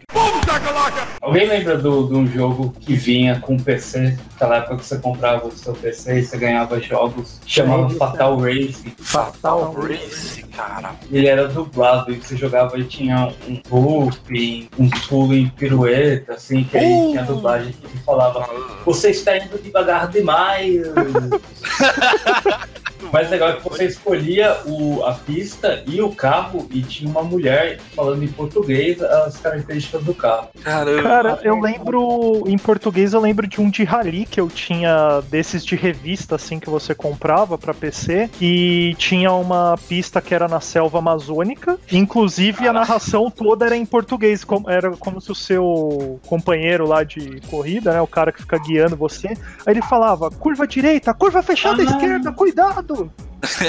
Alguém lembra do- de um jogo que vinha com PC? Aquela época que você comprava o seu PC e você ganhava jogos. Chamava Lembro, Fatal Race. Fatal Race, cara. Ele era dublado e você jogava e tinha um looping, um pulo em pirueta, assim, que aí tinha dublagem que falava Você está indo devagar demais. O mais legal é que você escolhia o, a pista e o carro e tinha uma mulher falando em português as características do carro. Caramba. Cara, eu lembro, em português eu lembro de um de rally que eu tinha desses de revista assim que você comprava pra PC, que tinha uma pista que era na selva amazônica, inclusive a narração toda era em português, como- era como se o seu companheiro lá de corrida, né, o cara que fica guiando você, aí ele falava: "Curva direita, curva fechada à Ah. esquerda, cuidado".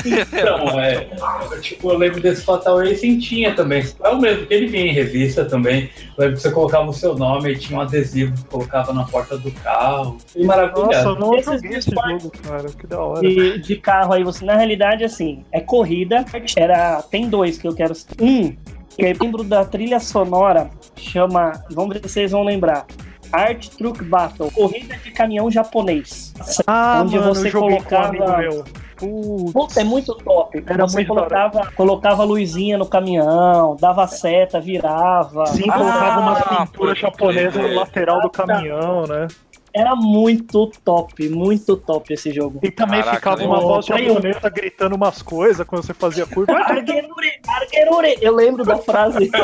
Então, é, eu, tipo, eu lembro desse Fatal Racing tinha também. É o mesmo, que ele vinha em revista também. Eu lembro que você colocava o seu nome e tinha um adesivo que colocava na porta do carro. E Nossa, eu maravilhoso. não esse jogo, cara, que da hora. de, de carro aí, você na realidade assim, é corrida. Era tem dois que eu quero. Um que eu lembro da trilha sonora chama, vamos ver se vocês vão lembrar. Art Truck Battle, corrida de caminhão japonês. Ah, onde mano, você um colocava- amigo meu. Putz. Puta, é muito top. Era você muito colocava, colocava luzinha no caminhão, dava seta, virava. Sim, Ah, colocava umas pinturas japonesas no lateral do caminhão, né? Era muito top, muito top esse jogo. E também Caraca, ficava legal. uma voz japonesa gritando umas coisas quando você fazia curva. Argerure, Argerure. Eu lembro da frase.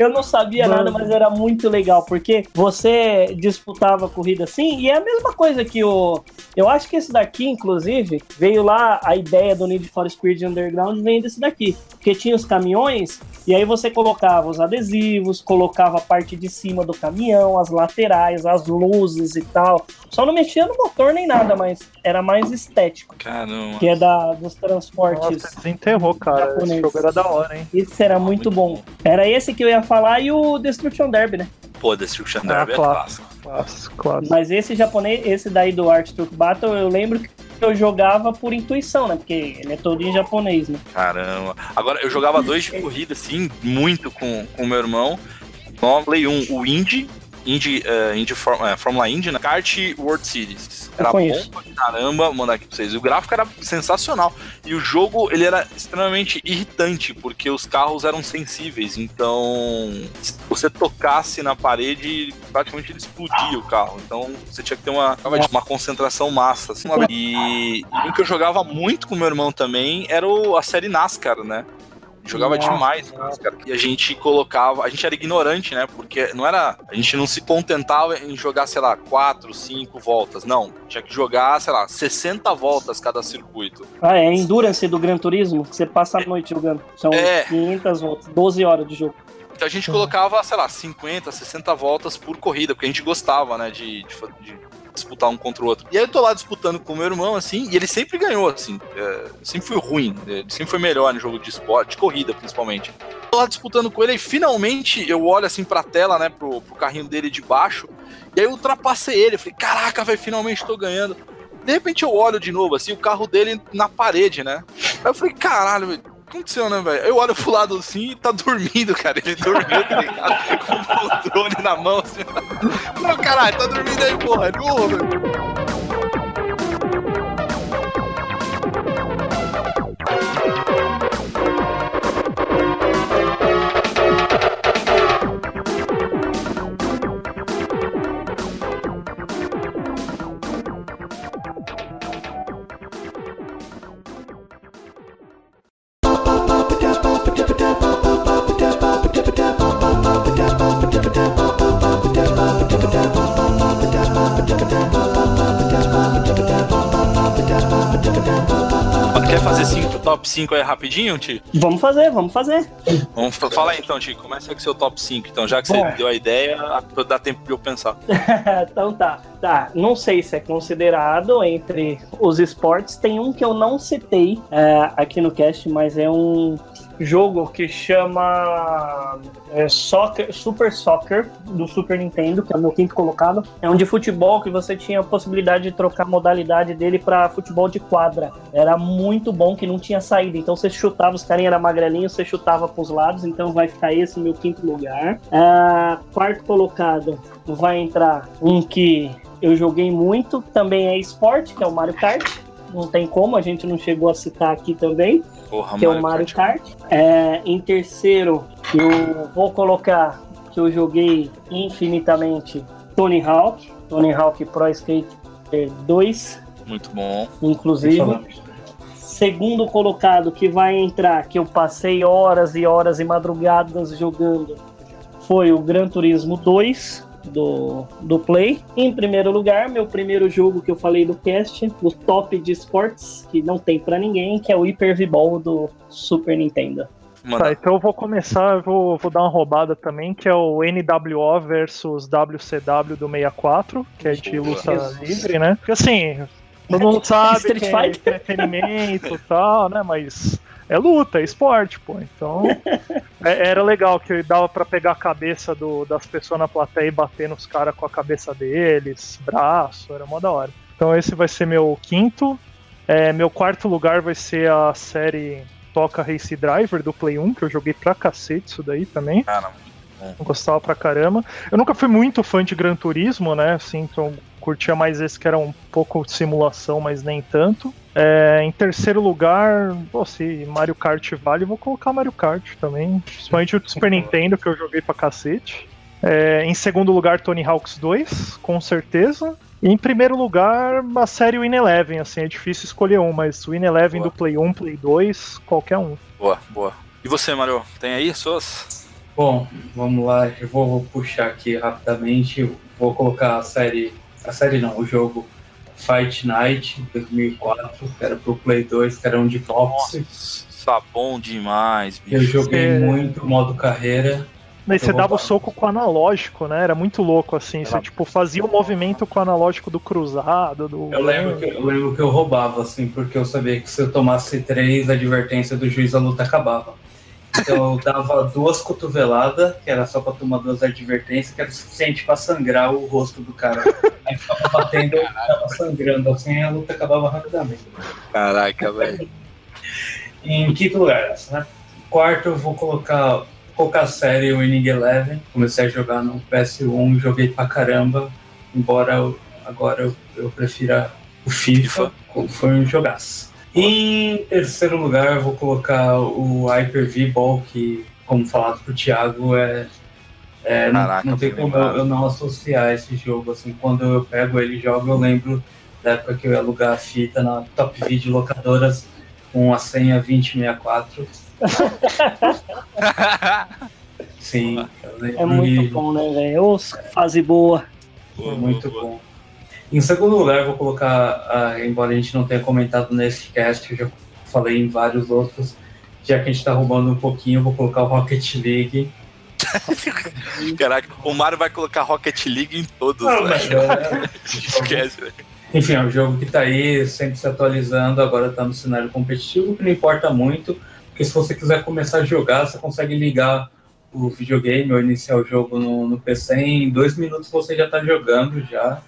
Eu não sabia Mano. nada, mas era muito legal, porque você disputava a corrida assim, e é a mesma coisa que o. Eu acho que esse daqui, inclusive, veio lá a ideia do Need for Speed Underground, vem desse daqui. Porque tinha os caminhões, e aí você colocava os adesivos, colocava a parte de cima do caminhão, as laterais, as luzes e tal. Só não mexia no motor nem nada, mas era mais estético, Caramba. que é da, dos transportes. Nossa, desenterrou, cara. Esse Japonês. jogo era da hora, hein? Esse era muito, bom. Era esse que eu ia falar e o Destruction Derby, né? Pô, Destruction Ah, Derby é clássico. Clássico, clássico. Mas esse japonês, esse daí do Art Truck Battle, eu lembro que eu jogava por intuição, né? Porque ele é todo em japonês, né? Caramba. Agora, eu jogava dois de corrida, assim, muito com o meu irmão. No Play 1, o Indy, Indy, eh, Indy Form- eh, Fórmula Indy, né? Kart World Series. Era bom pra caramba, vou mandar aqui pra vocês. O gráfico era sensacional. E o jogo, ele era extremamente irritante, porque os carros eram sensíveis. Então, se você tocasse na parede, praticamente ele explodia o carro. Então, você tinha que ter uma, uma concentração massa. Assim. E, e um que eu jogava muito com meu irmão também era o- a série NASCAR, né? Jogava Nossa, demais, cara. E a gente colocava. A gente era ignorante, né? Porque não era. A gente não se contentava em jogar, sei lá, 4, 5 voltas. Não. Tinha que jogar, sei lá, 60 voltas cada circuito. Ah, é a Endurance do Gran Turismo, que você passa a noite jogando. São É. 500 voltas, 12 horas de jogo. Então a gente colocava, sei lá, 50, 60 voltas por corrida, porque a gente gostava, né, de, de de disputar um contra o outro. E aí eu tô lá disputando com o meu irmão, assim, e ele sempre ganhou, assim. É, sempre fui ruim, ele sempre foi melhor no jogo de esporte, corrida principalmente. Tô lá disputando com ele e finalmente eu olho assim pra tela, né, pro, pro carrinho dele de baixo, e aí eu ultrapassei ele. Eu falei, caraca, velho, finalmente tô ganhando. De repente eu olho de novo, assim, o carro dele na parede, né? Aí eu falei, caralho, aconteceu, né, velho? Eu olho pro lado assim e tá dormindo, cara. Ele dormiu, tá ligado? Com o controle na mão, assim. Não, caralho, tá dormindo aí, porra. Ô, velho. Top 5 aí rapidinho, Ti? Vamos fazer, vamos fazer. Vamos fa- fala aí então, Ti. Começa com seu top 5, então, já que Bom. você deu a ideia, dá tempo de eu pensar. então tá. Tá, não sei se é considerado entre os esportes. Tem um que eu não citei é, aqui no cast, mas é um jogo que chama é, Soccer, Super Soccer do Super Nintendo, que é o meu quinto colocado. É um de futebol que você tinha a possibilidade de trocar a modalidade dele para futebol de quadra. Era muito bom que não tinha saída. Então você chutava, os carinhas eram magrelinhos, você chutava pros lados. Então vai ficar esse meu quinto lugar. Ah, quarto colocado vai entrar um que eu joguei muito, também é esporte, que é o Mario Kart. Não tem como, a gente não chegou a citar aqui também, Porra, que é o Mario Kart. É, em terceiro, eu vou colocar que eu joguei infinitamente Tony Hawk, Tony Hawk Pro Skater 2, Muito bom. inclusive. Segundo colocado que vai entrar, que eu passei horas e horas e madrugadas jogando, foi o Gran Turismo 2 do, do Play. Em primeiro lugar, meu primeiro jogo que eu falei do cast, o top de esportes, que não tem pra ninguém, que é o Hyper V-Ball do Super Nintendo. Tá, então eu vou começar, eu vou, vou dar uma roubada também, que é o NWO versus WCW do 64, que é de luta livre, né? Porque assim, todo mundo sabe Street que é entretenimento e tal, né? Mas é luta, é esporte, pô. Então é- era legal que dava pra pegar a cabeça do- das pessoas na plateia e bater nos caras com a cabeça deles, braço, era mó da hora. Então esse vai ser meu quinto. É, meu quarto lugar vai ser a série Toca Race Driver do Play 1, que eu joguei pra cacete isso daí também. Cara, Eu gostava pra caramba. Eu nunca fui muito fã de Gran Turismo, né? Assim, então eu curtia mais esse que era um pouco de simulação, mas nem tanto. É, em terceiro lugar, pô, se Mario Kart vale, eu vou colocar Mario Kart também. Principalmente o Super Nintendo, que eu joguei pra cacete. É, em segundo lugar, Tony Hawks 2, com certeza. E em primeiro lugar, a série Win Eleven, assim, é difícil escolher um, mas Win Eleven Boa. do Play 1, Play 2, qualquer um. boa, boa. E você, Mario? Tem aí suas? Bom, vamos lá, eu vou, vou puxar aqui rapidamente, vou colocar a série, a série não, o jogo Fight Night 2004, que era pro Play 2, que era um de boxe. Nossa, bom demais, Eu bicho. joguei É. muito modo carreira. Mas você Eu dava o soco com o analógico, né? Era muito louco, assim. Você, tipo, fazia o movimento com o analógico do cruzado, do... Eu lembro, que, eu lembro que eu roubava, assim, porque eu sabia que se eu tomasse três advertências do juiz, a luta acabava. Então eu dava duas cotoveladas, que era só pra tomar duas advertências, que era o suficiente pra sangrar o rosto do cara. Aí ficava batendo, ficava sangrando, assim, a luta acabava rapidamente. Caraca, velho. Em quinto lugar, né? Quarto, eu vou colocar, vou colocar a série Winning Eleven. Comecei a jogar no PS1, joguei pra caramba. Embora eu- agora eu, eu prefira o FIFA, foi um jogaço. Em terceiro lugar, eu vou colocar o Hyper V-Ball, que, como falado pro Thiago, é. é, não- Caraca, não, tem bem como eu, eu não associar esse jogo. Assim, quando eu pego ele e jogo, eu lembro da época que eu ia alugar a fita na Top Video locadoras com a senha 2064. Sim, eu lembro É muito bom, né, velho? Ô, Fase boa. foi muito bom. Em segundo lugar, eu vou colocar, ah, embora a gente não tenha comentado nesse cast, eu já falei em vários outros, já que a gente tá roubando um pouquinho, eu vou colocar o Rocket League. Caraca, o Mario vai colocar Rocket League em todos, Não, mas, velho. é, Esquece, velho. Enfim, é um jogo que tá aí, sempre se atualizando, agora tá no cenário competitivo, que não importa muito, porque se você quiser começar a jogar, você consegue ligar o videogame ou iniciar o jogo no, no PC, em dois minutos você já tá jogando já.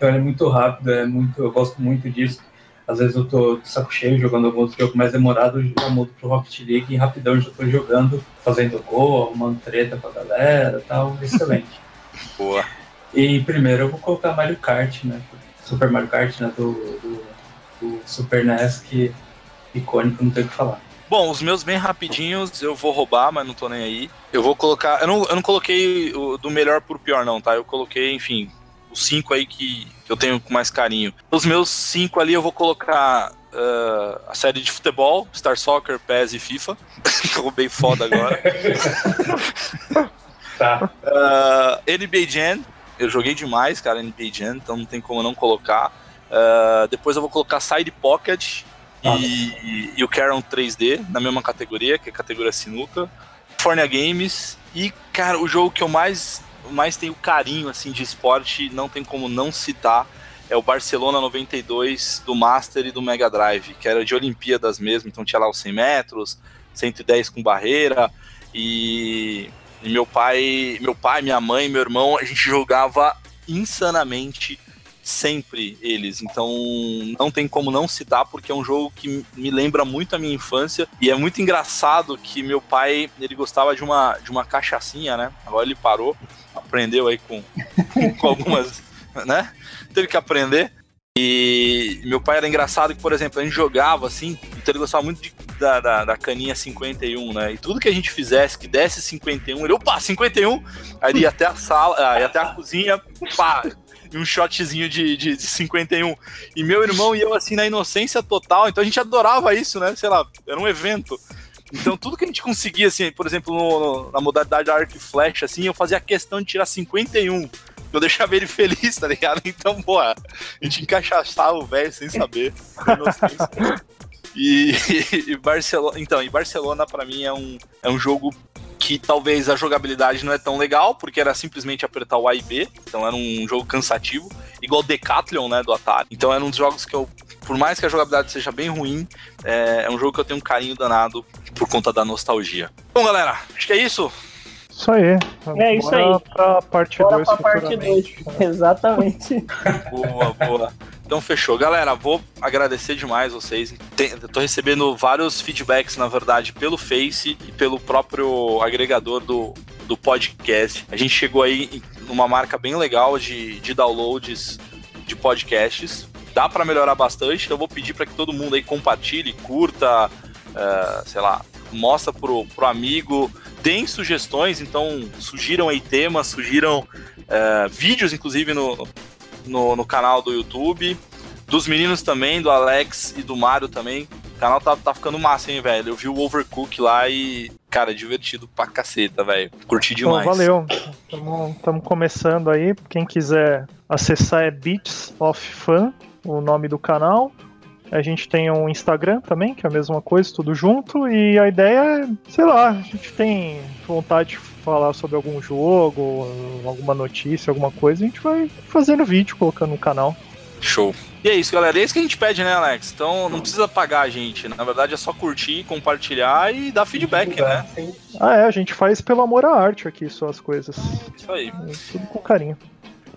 Então ele é muito rápido, é muito, eu gosto muito disso. Às vezes eu tô de saco cheio jogando algum outro jogo mais demorado, eu já mudo pro Rocket League e rapidão eu já tô jogando, fazendo gol, arrumando treta com a galera e tal, excelente. Boa. E primeiro eu vou colocar Mario Kart, né? Super Mario Kart, né? Do, do, do Super NES, que icônico, não tem o que falar. Bom, os meus bem rapidinhos, eu vou roubar, mas não tô nem aí. Eu vou colocar. Eu não, eu não coloquei o, do melhor pro pior, não, tá? Eu coloquei, enfim, os cinco aí que eu tenho com mais carinho. Os meus cinco ali eu vou colocar ah, a série de futebol, Star Soccer, PES e FIFA. Ficou bem foda agora. Tá. Ah, NBA Jam, eu joguei demais, cara, NBA Jam, então não tem como não colocar. Ah, depois eu vou colocar Side Pocket, e, e o Caron 3D na mesma categoria, que é a categoria sinuca. California Games e, cara, o jogo que eu mais, mais tenho carinho assim de esporte, não tem como não citar, é o Barcelona 92 do Master e do Mega Drive, que era de Olimpíadas mesmo, então tinha lá os 100 metros, 110 com barreira e, e meu pai, meu pai, minha mãe, meu irmão, a gente jogava insanamente sempre eles. Então não tem como não citar, porque é um jogo que me lembra muito a minha infância. E é muito engraçado que meu pai ele gostava de uma, de uma cachaçinha, né? Agora ele parou, aprendeu aí com, com algumas. né? Teve que aprender. E meu pai era engraçado que, por exemplo, a gente jogava assim, então ele gostava muito de, da, da, da, caninha 51, né? E tudo que a gente fizesse, que desse 51, ele, opa, 51! Aí ia até a sala, ia até a cozinha, pá, e um shotzinho de, de, de 51. E meu irmão e eu, assim, na inocência total, então a gente adorava isso, né? Sei lá, era um evento. Então, tudo que a gente conseguia, assim, por exemplo, no, no, na modalidade Arc Flash, assim, eu fazia questão de tirar 51. Eu deixava ele feliz, tá ligado? Então, pô, a gente encaixaçava o velho sem saber. E, e, Barcelona, então, e Barcelona para mim é um, é um jogo que talvez a jogabilidade não é tão legal, porque era simplesmente apertar o A e B, então era um jogo cansativo, igual Decathlon, né, do Atari. Então era um dos jogos que eu, por mais que a jogabilidade seja bem ruim, é, é um jogo que eu tenho um carinho danado por conta da nostalgia. Bom, galera, acho que é isso. Isso aí. É isso aí. Pra parte 2 pra parte 2. Exatamente. boa, boa. Então fechou. Galera, vou agradecer demais vocês. Tem, tô recebendo vários feedbacks, na verdade, pelo Face e pelo próprio agregador do, do podcast. A gente chegou aí numa marca bem legal de, de downloads de podcasts. Dá para melhorar bastante, então eu vou pedir para que todo mundo aí compartilhe, curta, uh, sei lá, mostra pro, pro amigo, deem sugestões, então sugiram aí temas, sugiram uh, vídeos, inclusive, no, no, no canal do YouTube. Dos meninos também, do Alex e do Mário também. O canal tá, tá ficando massa, hein, velho? Eu vi o Overcook lá e, cara, divertido pra caceta, velho. Curti demais. Então, valeu. Estamos começando aí. Quem quiser acessar é Beats of Fun, o nome do canal. A gente tem um Instagram também, que é a mesma coisa, tudo junto. E a ideia é, sei lá, a gente tem vontade de falar sobre algum jogo, alguma notícia, alguma coisa, a gente vai fazendo vídeo, colocando no canal. Show. E é isso, galera. É isso que a gente pede, né, Alex? Então não precisa pagar a gente. Na verdade é só curtir, compartilhar e dar feedback, né? Ah, é, a gente faz pelo amor à arte aqui só as coisas. Isso aí. É, tudo com carinho.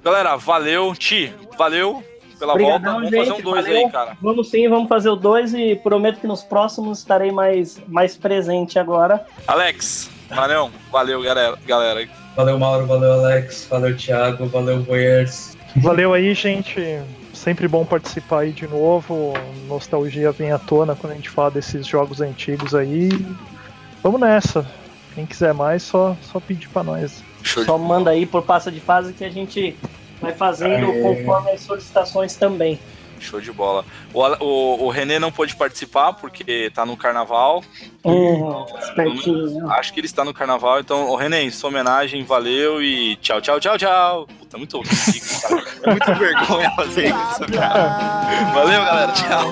Galera, valeu. Ti, valeu pela Obrigadão, volta. Vamos gente, fazer um dois valeu. aí, cara. Vamos sim, vamos fazer o dois e prometo que nos próximos estarei mais, mais presente agora. Alex, valeu, valeu, galera. galera. Valeu, Mauro, valeu, Alex, valeu, Thiago, valeu, Boyers. Valeu aí, gente sempre bom participar aí de novo. Nostalgia vem à tona quando a gente fala desses jogos antigos aí. Vamos nessa. Quem quiser mais, só, só pedir pra nós. Só manda aí por passa de fase que a gente vai fazendo Aê. conforme as solicitações também. Show de bola. O, o, o René não pôde participar porque tá no carnaval. Uhum, então, acho que ele está no carnaval. Então, o René, sua homenagem, valeu e tchau, tchau, tchau, tchau. Puta, muito ridículo, cara. É muito vergonha fazer isso, cara. Valeu, galera. Tchau.